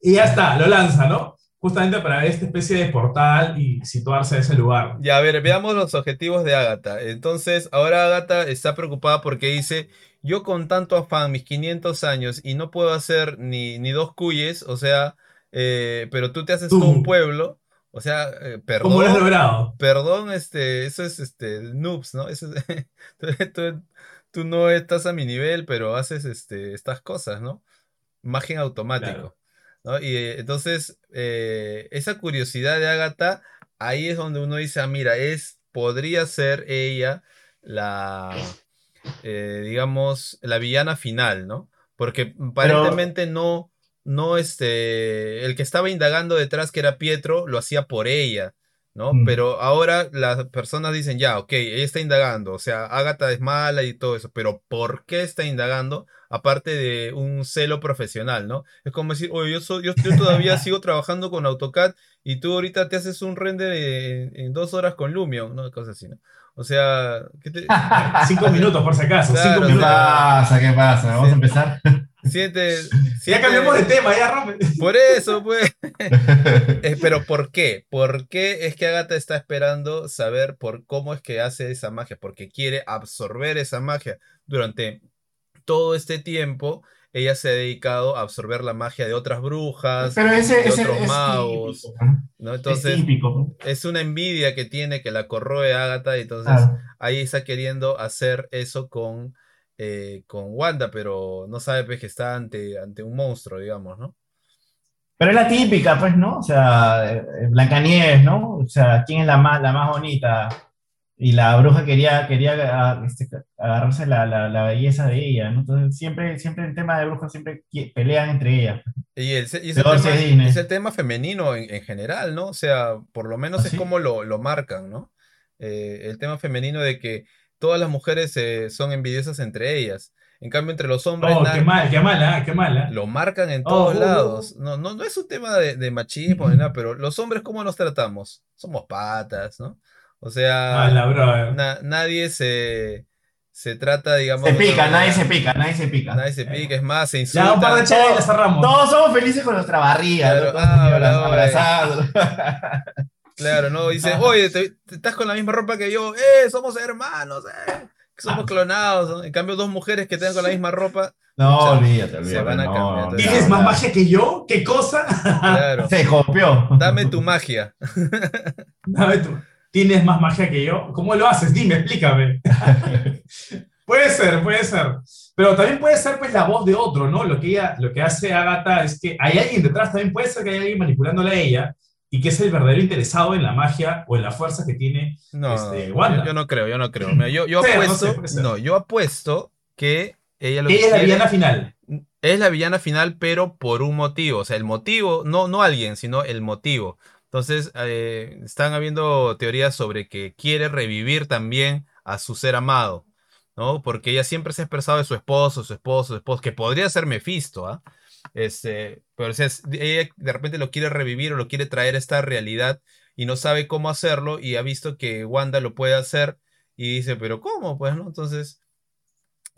Y ya está, lo lanza, ¿no? Justamente para esta especie de portal y situarse a ese lugar.
Ya, a ver, veamos los objetivos de Agatha. Entonces, ahora Agatha está preocupada porque dice, yo con tanto afán, mis 500 años, y no puedo hacer ni, ni dos cuyes, o sea, eh, pero tú te haces todo un pueblo, o sea, eh,
¿Cómo lo has
perdón,
logrado?
perdón, este, eso es, este, noobs, ¿no? Eso es- tú, tú- tú no estás a mi nivel, pero haces, este, estas cosas, ¿no? Magia automático.
Claro.
¿No? Y eh, entonces, eh, esa curiosidad de Agatha, ahí es donde uno dice, ah, mira, es, podría ser ella la, eh, digamos, la villana final, ¿no? Porque aparentemente no, no, este, el que estaba indagando detrás, que era Pietro, lo hacía por ella, ¿no?
Mm.
Pero ahora las personas dicen, ya, ok, ella está indagando, o sea, Agatha es mala y todo eso, pero ¿por qué está indagando? Aparte de un celo profesional, ¿no? Es como decir, oye, yo, soy, yo, yo todavía sigo trabajando con AutoCAD y tú ahorita te haces un render en, en dos horas con Lumion, ¿no? Cosas así, ¿no? O sea, ¿qué te-
Cinco minutos, por si acaso.
Claro,
cinco
¿Qué
minutos.
pasa? ¿Qué pasa? Vamos a empezar.
siente,
Ya
siente-
cambiamos de tema, ya, Rafa.
Por eso, pues. Eh, pero ¿por qué? ¿Por qué es que Agatha está esperando saber por cómo es que hace esa magia? Porque quiere absorber esa magia. Durante todo este tiempo, ella se ha dedicado a absorber la magia de otras brujas,
Pero ese,
de
ese
otros
es
magos,
típico, ¿no?
¿no?
Es
Entonces,
típico.
es una envidia que tiene que la corroe Agatha, y entonces
Claro.
ahí está queriendo hacer eso con, eh, con Wanda, pero no sabe pues, que está ante, ante un monstruo, digamos, ¿no?
Pero es la típica, pues, ¿no? O sea, eh, Blancanieves, ¿no? O sea, ¿quién es la más, la más bonita? Y la bruja quería, quería ah, este, agarrarse la, la, la belleza de ella, ¿no? Entonces, siempre, siempre en tema de brujas, siempre pelean entre ellas.
Y, el, y ese tema,
es
el tema femenino en, en general, ¿no? O sea, por lo menos
¿Ah,
es como lo, lo marcan, ¿no? Eh, el tema femenino de que todas las mujeres eh, son envidiosas entre ellas. En cambio, entre los hombres
Oh, qué mal, qué mala, qué mala.
lo marcan en
Oh,
todos
oh, oh.
lados. No, no, no es un tema de, de machismo ni nada, pero los hombres, ¿cómo nos tratamos? Somos patas, ¿no? O sea,
Mala, brother.
na- nadie se, se trata, digamos.
Se
de
pica, nadie se pica, nadie se pica.
Nadie se pica, es más, se
Ya, un par de
insultan.
chelas cerramos.
Todos somos felices con nuestra barriga,
Claro,
¿no? Todos
ah,
abrazados.
Claro, ¿no? Dice, oye, te, te estás con la misma ropa que yo, ¡eh! Somos hermanos, ¡eh! Somos clonados, ¿no? En cambio, dos mujeres que tengan con la misma ropa,
No,
Se-
olvídate,
se
olvídate.
van a
no,
cambiar,
no,
entonces-
¿Tienes más magia que yo? ¿Qué cosa?
claro.
Se copió.
Dame tu magia.
Dame tú. ¿Tienes más magia que yo? ¿Cómo lo haces? Dime, explícame. puede ser, puede ser. Pero también puede ser pues la voz de otro, ¿no? Lo que ella, lo que hace Agatha es que hay alguien detrás, también puede ser que hay alguien manipulándola a ella y que es el verdadero interesado en la magia o en la fuerza que tiene.
No,
Este,
yo,
Wanda.
yo no creo, yo no creo. Mira, yo, yo
ser, no
apuesto,
sé,
no, yo apuesto que ella lo que
Ella es la villana final.
es la villana final, pero por un motivo. O sea, el motivo, no, no alguien, sino el motivo. Entonces, eh, están habiendo teorías sobre que quiere revivir también a su ser amado, ¿no? Porque ella siempre se ha expresado de su esposo, su esposo, su esposo, que podría ser Mephisto, ¿ah? Este, pero ella de repente lo quiere revivir o lo quiere traer a esta realidad y no sabe cómo hacerlo y ha visto que Wanda lo puede hacer y dice, pero ¿cómo? Pues, ¿no? Entonces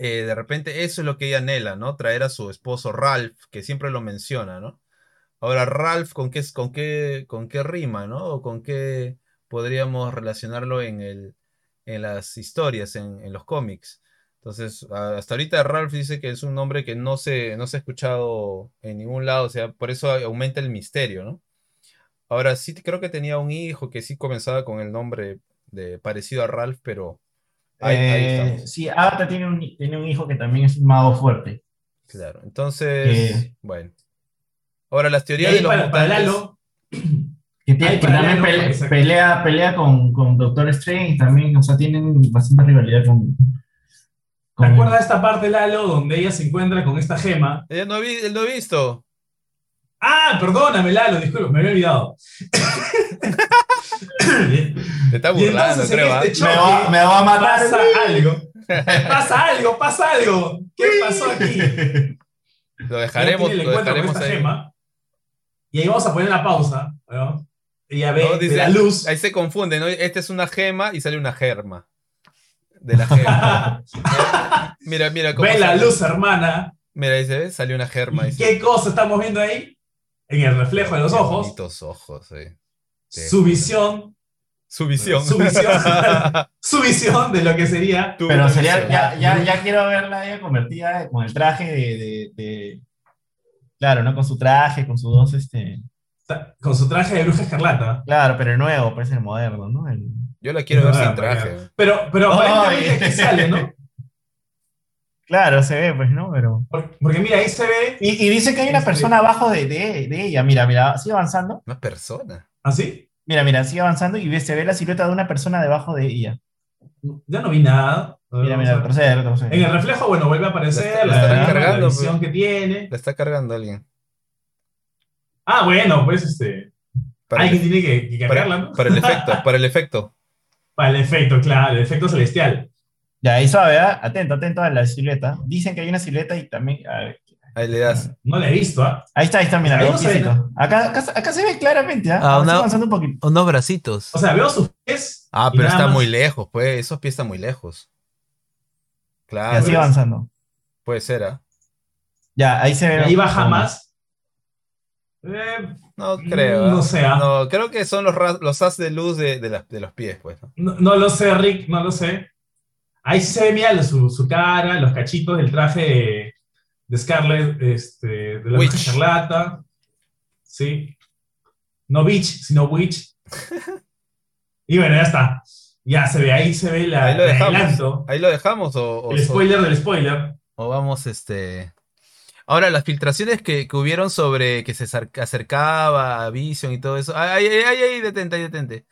eh, de repente eso es lo que ella anhela, ¿no? Traer a su esposo Ralph, que siempre lo menciona, ¿no? Ahora, Ralph, ¿con qué, con qué, con qué rima, ¿no? O con qué podríamos relacionarlo en el, en las historias, en, en los cómics. Entonces, hasta ahorita Ralph dice que es un nombre que no se, no se ha escuchado en ningún lado, o sea, por eso aumenta el misterio, ¿no? Ahora, sí creo que tenía un hijo que sí comenzaba con el nombre de, parecido a Ralph, pero ahí,
Eh, sí, Agatha tiene un, tiene un hijo que también es un mago fuerte.
Claro, entonces,
Eh.
bueno. Ahora, las teorías de los
para, para
mutantes.
Lalo,
Que, tiene-
Ay,
que
para
también pelea, pelea, pelea con, con Doctor Strange, también, o sea, tienen bastante rivalidad con.
¿te acuerdas de esta parte, Lalo, donde ella se encuentra con esta gema?
Él no, vi- no ha visto.
Ah, perdóname, Lalo, disculpa, me había olvidado.
Te está burlando, creo. ¿ah?
este
me, va, me va a matar.
pasa algo. Pasa algo, pasa algo. ¿Qué pasó aquí?
Lo
Ella
dejaremos, lo dejaremos
esta
ahí.
gema. Y ahí vamos a poner la pausa. ¿no? Ella ve
No,
de
dice-
la luz.
Ahí se confunde, ¿no? Esta es una gema y sale una germa. De la gema. mira, mira cómo
ve la luz, hermana.
Mira, dice, ¿ves? Salió una germa.
¿Y
dice.
qué cosa estamos viendo ahí? En el reflejo de los
Qué
ojos.
ojos, sí. Sí.
Su visión.
Su visión.
Su visión. Su visión de lo que sería.
Tu
Pero sería,
visión.
ya, ya, ya quiero verla ella convertida con el traje de, de- de- Claro, ¿no? Con su traje, con sus dos, este.
Con su traje de bruja escarlata.
Claro, pero el nuevo, pues el moderno, ¿no? El-
Yo la quiero ver
Ah,
sin traje.
Pero, pero
Ay.
aparentemente aquí sale, ¿no?
Claro, se ve, pues, ¿no? Pero.
Por- Porque mira, ahí se ve.
Y, y dice que hay una
Este-
persona abajo de, de- de ella. Mira, mira, sigue avanzando.
Una persona.
¿Así?
Mira, mira, sigue avanzando y se ve la silueta de una persona debajo de ella.
Ya no vi nada.
Mira,
O
mira,
sea,
retrocede, retrocede.
en el reflejo, bueno, vuelve a aparecer
La
la,
está
la,
cargando,
visión
pues.
que tiene.
La está cargando alguien.
Ah, bueno, pues este.
Para,
alguien
el,
tiene que, que cargarla,
para,
¿no?
para el efecto, para el efecto.
Para el efecto, claro, el efecto celestial.
Ya, ahí suave, ¿ah? atento, atento a la silueta. Dicen que hay una silueta y también. a ver.
Ahí le das.
No la he visto, ¿ah?
Ahí está, ahí está, mira,
Ahí no se ve
piecito. Acá, acá, acá se ve claramente, ¿ah?
Ah, una-
un poquito.
Unos bracitos.
O sea, veo sus pies.
Ah,
y
pero está
más.
muy lejos, pues. Esos pies están muy lejos. Claro,
sigue avanzando.
puede ser, ¿ah?
Ya, ahí se
Y
ve.
ahí baja más. Eh,
No creo.
No
¿ah?
sé, ¿ah?
No, creo que son los, los haz de luz de, de, la- de los pies, pues. ¿no?
no, no lo sé, Rick, no lo sé. Ahí sí se ve, mira, su, su cara, los cachitos del traje de, de Scarlett, este, de la
Witch.
escarlata. Sí. No Bitch, sino Witch. y bueno, ya está. Ya se ve, ahí se ve la,
Ahí lo
el
dejamos.
adelanto.
Ahí lo dejamos o, o-
El spoiler del spoiler.
o vamos, este. Ahora, las filtraciones que, que hubieron sobre que se acer- acercaba a Vision y todo eso. Ay, ay, ay, ay, detente, ahí, detente.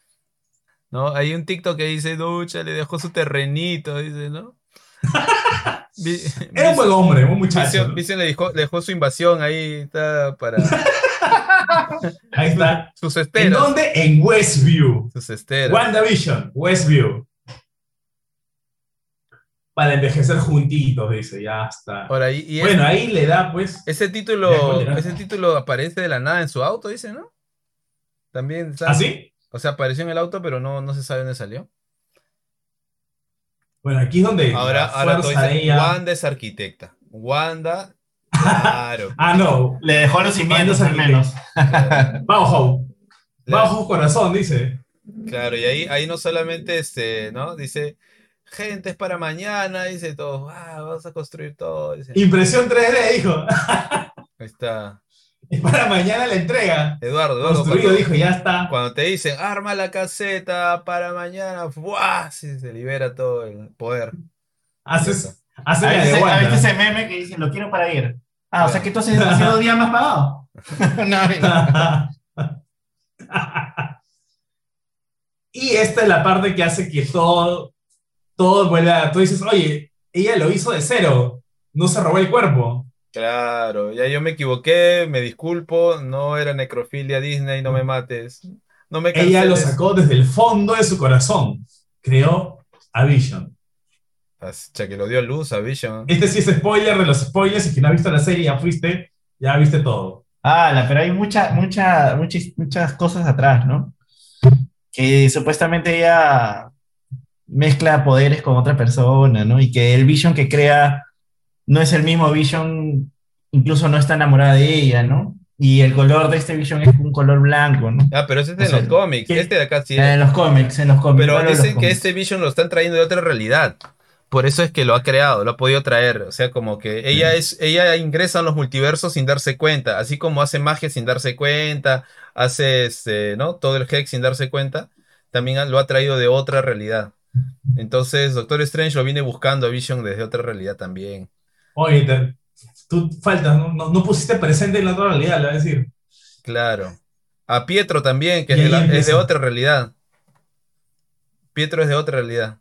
¿No? Hay un TikTok que dice, ducha, le dejó su terrenito, dice, ¿no?
Era un buen hombre, un muchacho.
Vision le dejó, le dejó su invasión ahí, está para
Ahí está.
sus
¿En
esteras.
dónde? En Westview.
Sus esteras.
WandaVision, Westview. Para envejecer juntitos, dice, ya está.
Ahora, y, y es-
Bueno, ahí le da, pues.
ese título, ese título aparece de la nada en su auto, dice, ¿no? También, ¿sabes?
¿Así?
O sea, apareció en el auto, pero no, no se sabe dónde salió.
Bueno, aquí es donde
Ahora, ahora tú
fuerza
dices,
de ella.
Wanda es arquitecta. Wanda, claro.
Ah, no.
Le dejó los cimientos al menos.
claro.
Bajo.
La-
Bajo corazón, dice.
Claro, y ahí, ahí no solamente este, ¿no? Dice, gente, es para mañana, dice todo, ah, vamos a construir todo. Dice,
Impresión 3D, dijo.
ahí está.
Es para mañana la entrega.
Eduardo, Eduardo,
Construido,
cuando,
dijo, ya está.
cuando te dicen, arma la caseta para mañana, ¡buah! Sí, se libera todo el poder.
Haces, haces
A
la
veces,
de
a
Wanda.
veces ese meme que dice, lo quiero para ir. Ah, o sea que tú haces hace dos días más pagado. no, no.
y esta es la parte que hace que todo, todo vuelva. Tú dices, oye, ella lo hizo de cero. No se robó el cuerpo.
Claro, ya yo me equivoqué, me disculpo, no era necrofilia Disney, no me mates. No me
Ella lo sacó desde el fondo de su corazón. Creó a Vision.
Hasta que lo dio a luz a Vision.
Este sí es spoiler de los spoilers. Si quien no ha visto la serie, ya fuiste, ya viste todo.
Ah, la- pero hay mucha, mucha, muchas, muchas cosas atrás, ¿no? Que supuestamente ella mezcla poderes con otra persona, ¿no? Y que el Vision que crea no es el mismo Vision, incluso no está enamorada de ella, ¿no? Y el color de este Vision es un color blanco, ¿no?
Ah, pero ese es
O
en
sea,
los cómics. Este de acá sí.
En los cómics, en los cómics.
Pero dicen que
cómics.
este Vision lo están trayendo de otra realidad. Por eso es que lo ha creado, lo ha podido traer. O sea, como que ella es, ella ingresa en los multiversos sin darse cuenta. Así como hace magia sin darse cuenta, hace este, ¿no? Todo el Hex sin darse cuenta. También lo ha traído de otra realidad. Entonces, Doctor Strange lo viene buscando a Vision desde otra realidad también.
Oye, te- tú faltas, ¿no? No, no pusiste presente en la otra realidad, le voy a decir.
Claro. A Pietro también, que es de,
ahí
la- es de
empieza.
otra realidad. Pietro es de otra realidad.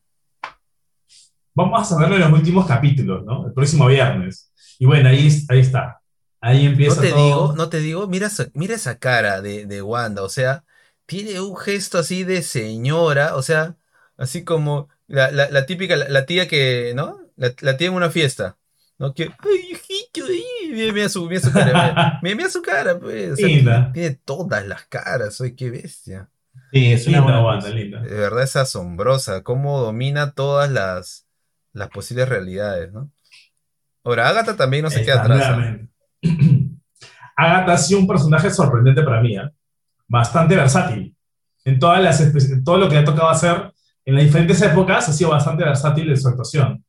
Vamos a saberlo en los últimos capítulos, ¿no? El próximo viernes. Y bueno, ahí, ahí está. Ahí
No
empieza
te
todo.
digo, no te digo, mira, esa- mira esa cara de, de Wanda, o sea, tiene un gesto así de señora, o sea, así como la, la- la típica, la, la tía que, ¿no? La tía en una fiesta, ¿no? Que, ay, hijito, ay", mira, mira su, mira su cara, mira, mira, su cara, pues, o sea,
Linda.
tiene todas las caras, oye, qué bestia.
Sí, es una buena
Wanda,
cosa.
linda.
De verdad es asombrosa, cómo domina todas las, las posibles realidades, ¿no? Ahora, Agatha también no se queda atrás. ¿ah?
Agatha ha sido un personaje sorprendente para mí, ¿eh? bastante versátil. En, todas las, en todo lo que le ha tocado hacer en las diferentes épocas ha sido bastante versátil en su actuación.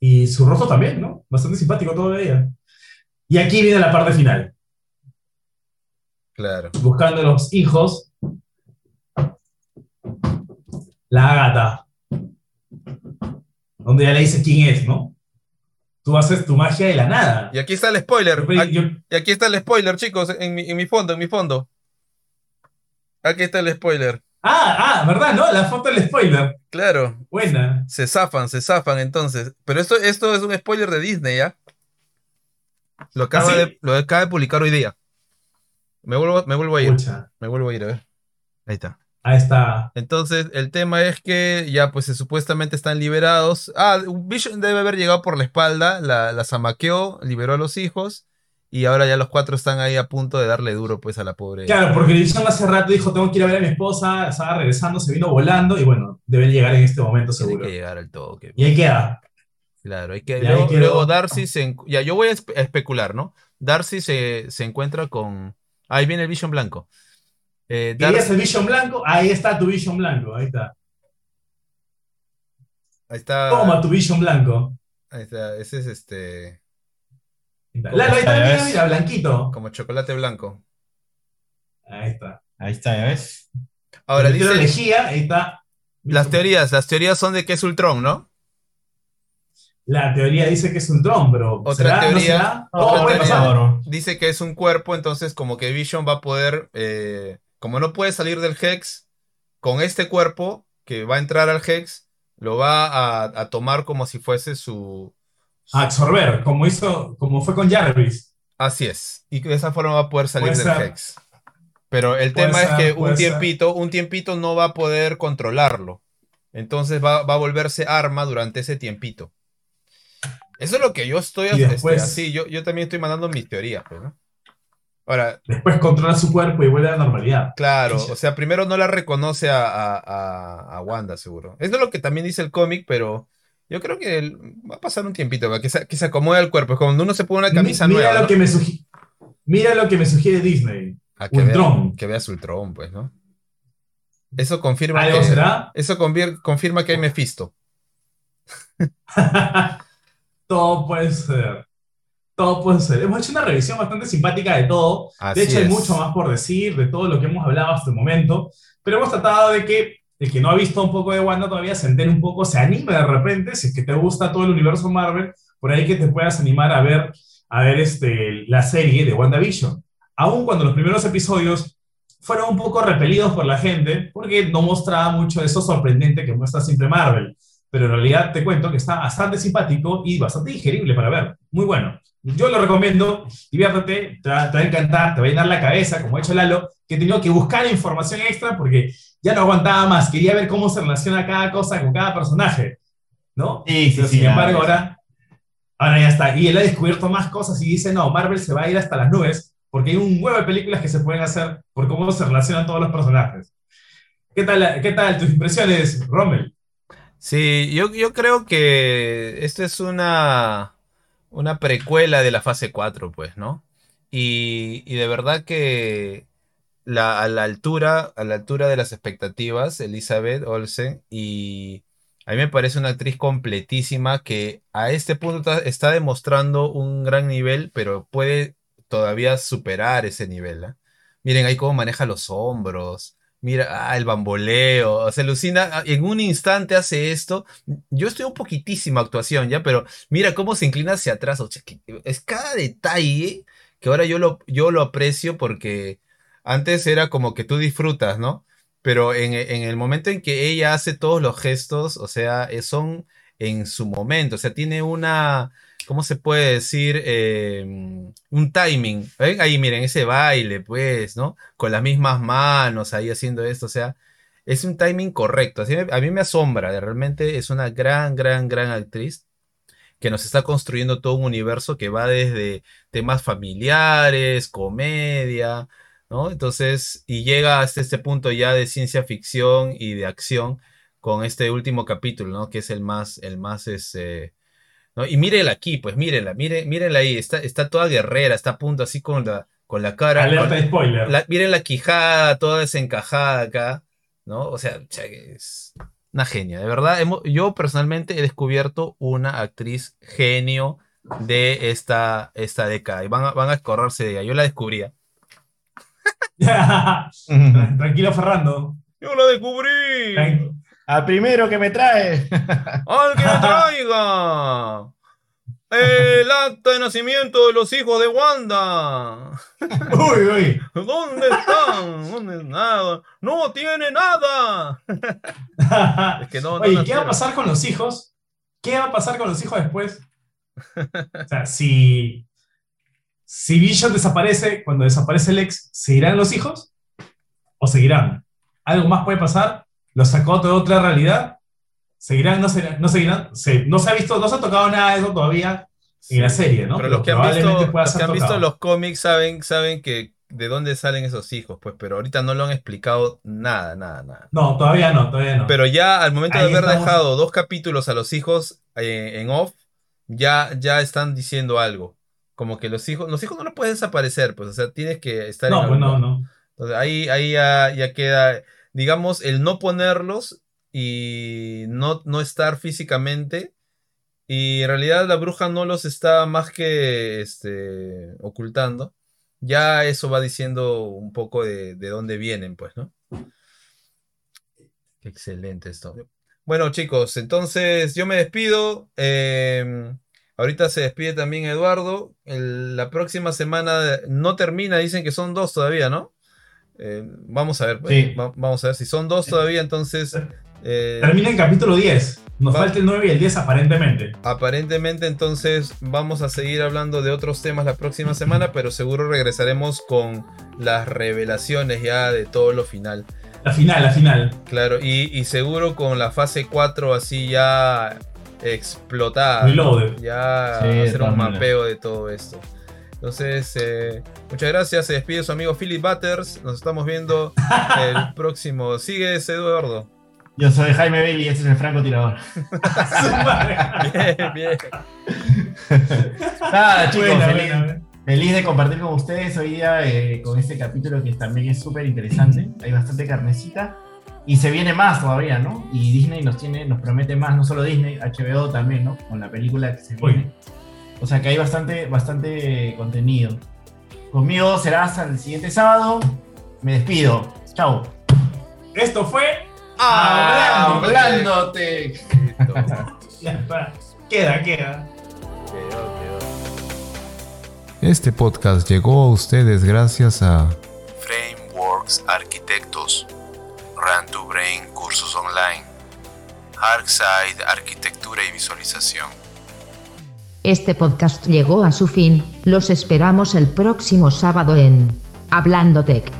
Y su rostro también, ¿no? Bastante simpático todo de ella. Y aquí viene la parte final.
Claro.
Buscando los hijos. La Agatha. Donde ya le dice quién es, ¿no? Tú haces tu magia de la nada.
Y aquí está el spoiler.
Yo-
Aquí-
yo-
Y aquí está el spoiler, chicos, en mi, en mi fondo, en mi fondo. Aquí está el spoiler.
Ah, ah, ¿verdad? ¿No? La foto del spoiler.
Claro,
Buena.
se zafan, se zafan entonces. Pero esto, esto es un spoiler de Disney, ¿ya? Lo acaba,
¿Ah, sí?
de, lo acaba de publicar hoy día. Me vuelvo, me vuelvo a ir.
Pucha.
Me vuelvo a ir, a ver. Ahí está.
Ahí está.
Entonces, el tema es que ya, pues, supuestamente están liberados. Ah, Vision debe haber llegado por la espalda, la, la zamaqueó, liberó a los hijos, y ahora ya los cuatro están ahí a punto de darle duro, pues, a la pobre.
Claro, porque Vision hace rato dijo, tengo que ir a ver a mi esposa, estaba regresando, se vino volando y bueno, deben llegar en este momento
Tiene
seguro.
que llegar al toque.
Y ahí queda.
Claro, hay que, luego, luego Darcy se... Ya, yo voy a espe- a especular, ¿no? Darcy se, se encuentra con... Ahí viene el Vision blanco. Eh,
¿Querías
Darcy-
el Vision blanco? Ahí está tu Vision blanco, ahí está.
ahí está...
Toma tu Vision blanco.
Ahí está, ese es este...
Ya
mira,
ves.
mira, blanquito.
como chocolate blanco.
Ahí está.
Ahí está, ¿ya ves?
Ahora dice...
lejía, ahí está.
Las teorías, las teorías son de que es Ultron, ¿no?
La teoría dice que es un tron, pero
Otra
¿será? ¿No
teoría-
será?
otra teoría-
pasar.
Dice que es un cuerpo, entonces como que Vision va a poder, eh, como no puede salir del Hex, con este cuerpo que va a entrar al Hex, lo va a, a tomar como si fuese su...
A absorber, como hizo, como fue con Jarvis.
Así es. Y de esa forma va a poder salir
Puede
del
ser.
Hex. Pero el
Puede
tema es que un
ser.
tiempito, un tiempito no va a poder controlarlo. Entonces va, va a volverse arma durante ese tiempito. Eso es lo que yo estoy
Y
este,
después-
así. Yo, yo también estoy mandando mis teorías, pues, ¿no? Ahora,
Después controla su cuerpo y vuelve a la normalidad.
Claro, o sea, primero no la reconoce a, a- a- a Wanda, seguro. Eso es lo que también dice el cómic, pero yo creo que el- va a pasar un tiempito, ¿va? que se, que se acomode el cuerpo. Es cuando uno se pone una camisa
Mi- mira
nueva,
lo
¿no?
que me Mira lo que me sugiere Disney.
Ah, que, vea,
Ultron.
que vea su Ultron, pues, ¿no? Eso confirma
¿Algo
que,
será?
eso confirma que hay Mephisto.
Todo puede ser. Todo puede ser. Hemos hecho una revisión bastante simpática de todo.
Así
de hecho, hay
es.
mucho más por decir de todo lo que hemos hablado hasta el momento. Pero hemos tratado de que el que no ha visto un poco de Wanda todavía se entere un poco, se anime de repente, si es que te gusta todo el universo Marvel, por ahí que te puedas animar a ver, a ver este, la serie de WandaVision. Aun cuando los primeros episodios fueron un poco repelidos por la gente, porque no mostraba mucho de eso sorprendente que muestra siempre Marvel. Pero en realidad te cuento que está bastante simpático y bastante digerible para ver. Muy bueno. Yo lo recomiendo, diviértete, te va, te va a encantar, te va a llenar la cabeza, como ha hecho Lalo, que he tenido que buscar información extra porque ya no aguantaba más, quería ver cómo se relaciona cada cosa con cada personaje, ¿no?
Sí, sí,
Pero
sí,
sin embargo, ahora, ahora ya está. Y él ha descubierto más cosas y dice, no, Marvel se va a ir hasta las nubes porque hay un huevo de películas que se pueden hacer por cómo se relacionan todos los personajes. ¿Qué tal, qué tal tus impresiones, Rommel?
Sí, yo, yo creo que esto es una, una precuela de la fase 4, pues, ¿no? Y, y de verdad que la, a la altura, a la altura de las expectativas, Elizabeth Olsen, y a mí me parece una actriz completísima que a este punto está, demostrando un gran nivel, pero puede todavía superar ese nivel, ¿ah? Miren ahí cómo maneja los hombros. Mira, ah, el bamboleo, o sea, alucina, ah, en un instante hace esto. Yo estoy un poquitísima actuación ya, pero mira cómo se inclina hacia atrás. O sea, es cada detalle que ahora yo lo, yo lo aprecio porque antes era como que tú disfrutas, ¿no? Pero en, el momento en que ella hace todos los gestos, o sea, eh, son en su momento, o sea, tiene una, ¿cómo se puede decir? Eh, un timing. Ahí miren, ese baile, pues, ¿no? Con las mismas manos, ahí haciendo esto, o sea, es un timing correcto. Así a mí me asombra, realmente es una gran, gran, gran actriz que nos está construyendo todo un universo que va desde temas familiares, comedia, ¿no? Entonces, y llega hasta este punto ya de ciencia ficción y de acción con este último capítulo, ¿no? Que es el más, el más, este, ¿no? Y mírela aquí, pues mírela, mire, mírenla ahí, está, está toda guerrera, está a punto así con la, con la cara,
Alerta
con-
spoiler.
la- miren la quijada toda desencajada acá, ¿no? O sea, es una genia, de verdad. hemos- yo personalmente he descubierto una actriz genio de esta, esta década y van a, van a escorrarse de ella. Yo la descubría.
Tranquilo, Ferrando.
Yo la descubrí.
Tran-
Al primero que me trae.
¡Ay, que la traiga! El acta de nacimiento de los hijos de Wanda.
Uy, uy.
¿Dónde están? ¿Dónde nada? No tiene nada. Es que no, no
Oye, ¿qué va a pasar con los hijos? ¿Qué va a pasar con los hijos después? O sea, si, si Vision desaparece, cuando desaparece el ex, ¿seguirán los hijos? ¿O seguirán? ¿Algo más puede pasar? ¿Los sacó de otra realidad? ¿Seguirán? ¿No seguirán? ¿No, seguirán? Se- no se ha visto, no se ha tocado nada de eso todavía en la serie, ¿no?
Pero los que han visto, los
ser
que han visto
tocado.
los cómics saben, saben que de dónde salen esos hijos, pues, pero ahorita no lo han explicado nada, nada, nada.
No, todavía no, todavía no.
Pero ya al momento de haber
estamos.
dejado dos capítulos a los hijos eh, en off, ya, ya están diciendo algo. Como que los hijos, los hijos no los pueden desaparecer, pues, o sea, tienes que estar en
no, pues no, no.
Entonces, ahí, ahí ya, ya queda, digamos, el no ponerlos y no, no estar físicamente. Y en realidad la bruja no los está más que este, ocultando. Ya eso va diciendo un poco de, de dónde vienen, pues, ¿no? Excelente esto. Bueno, chicos, entonces yo me despido. eh, ahorita se despide también Eduardo. El- la próxima semana no termina, dicen que son dos todavía, ¿no? Eh, vamos a ver, pues,
Sí.
va- vamos a ver si son dos todavía, entonces eh,
Termina en capítulo 10. Nos
Va-
falta el 9 y el 10 aparentemente.
aparentemente entonces vamos a seguir hablando de otros temas la próxima semana, pero seguro regresaremos con las revelaciones ya de todo lo final.
La final, la final.
Claro, y, y seguro con la fase 4 así ya explotada.
Reloaded.
Ya
Sí,
hacer un mapeo de todo esto. Entonces, eh, muchas gracias. Se despide su amigo Philip Butters. Nos estamos viendo el próximo. Sigues, Eduardo.
Yo soy Jaime Bailey y este es el francotirador.
Bien, bien.
Nada, chicos,
Buena,
feliz,
buena.
feliz de compartir con ustedes hoy día eh, con este capítulo que también es súper interesante. Hay bastante carnecita. Y se viene más todavía, ¿no? Y Disney nos tiene, nos promete más, no solo Disney, HBO también, ¿no? Con la película que se
Uy.
viene. O sea que hay bastante, bastante contenido. Conmigo será hasta el siguiente sábado. Me despido. Chao.
Esto fue.
Hablándote.
Está. Queda, queda.
Este podcast llegó a ustedes gracias a
Frameworks Arquitectos, Run to Brain Cursos Online, Arcside Arquitectura y Visualización.
Este podcast llegó a su fin, los esperamos el próximo sábado en Hablando Tech.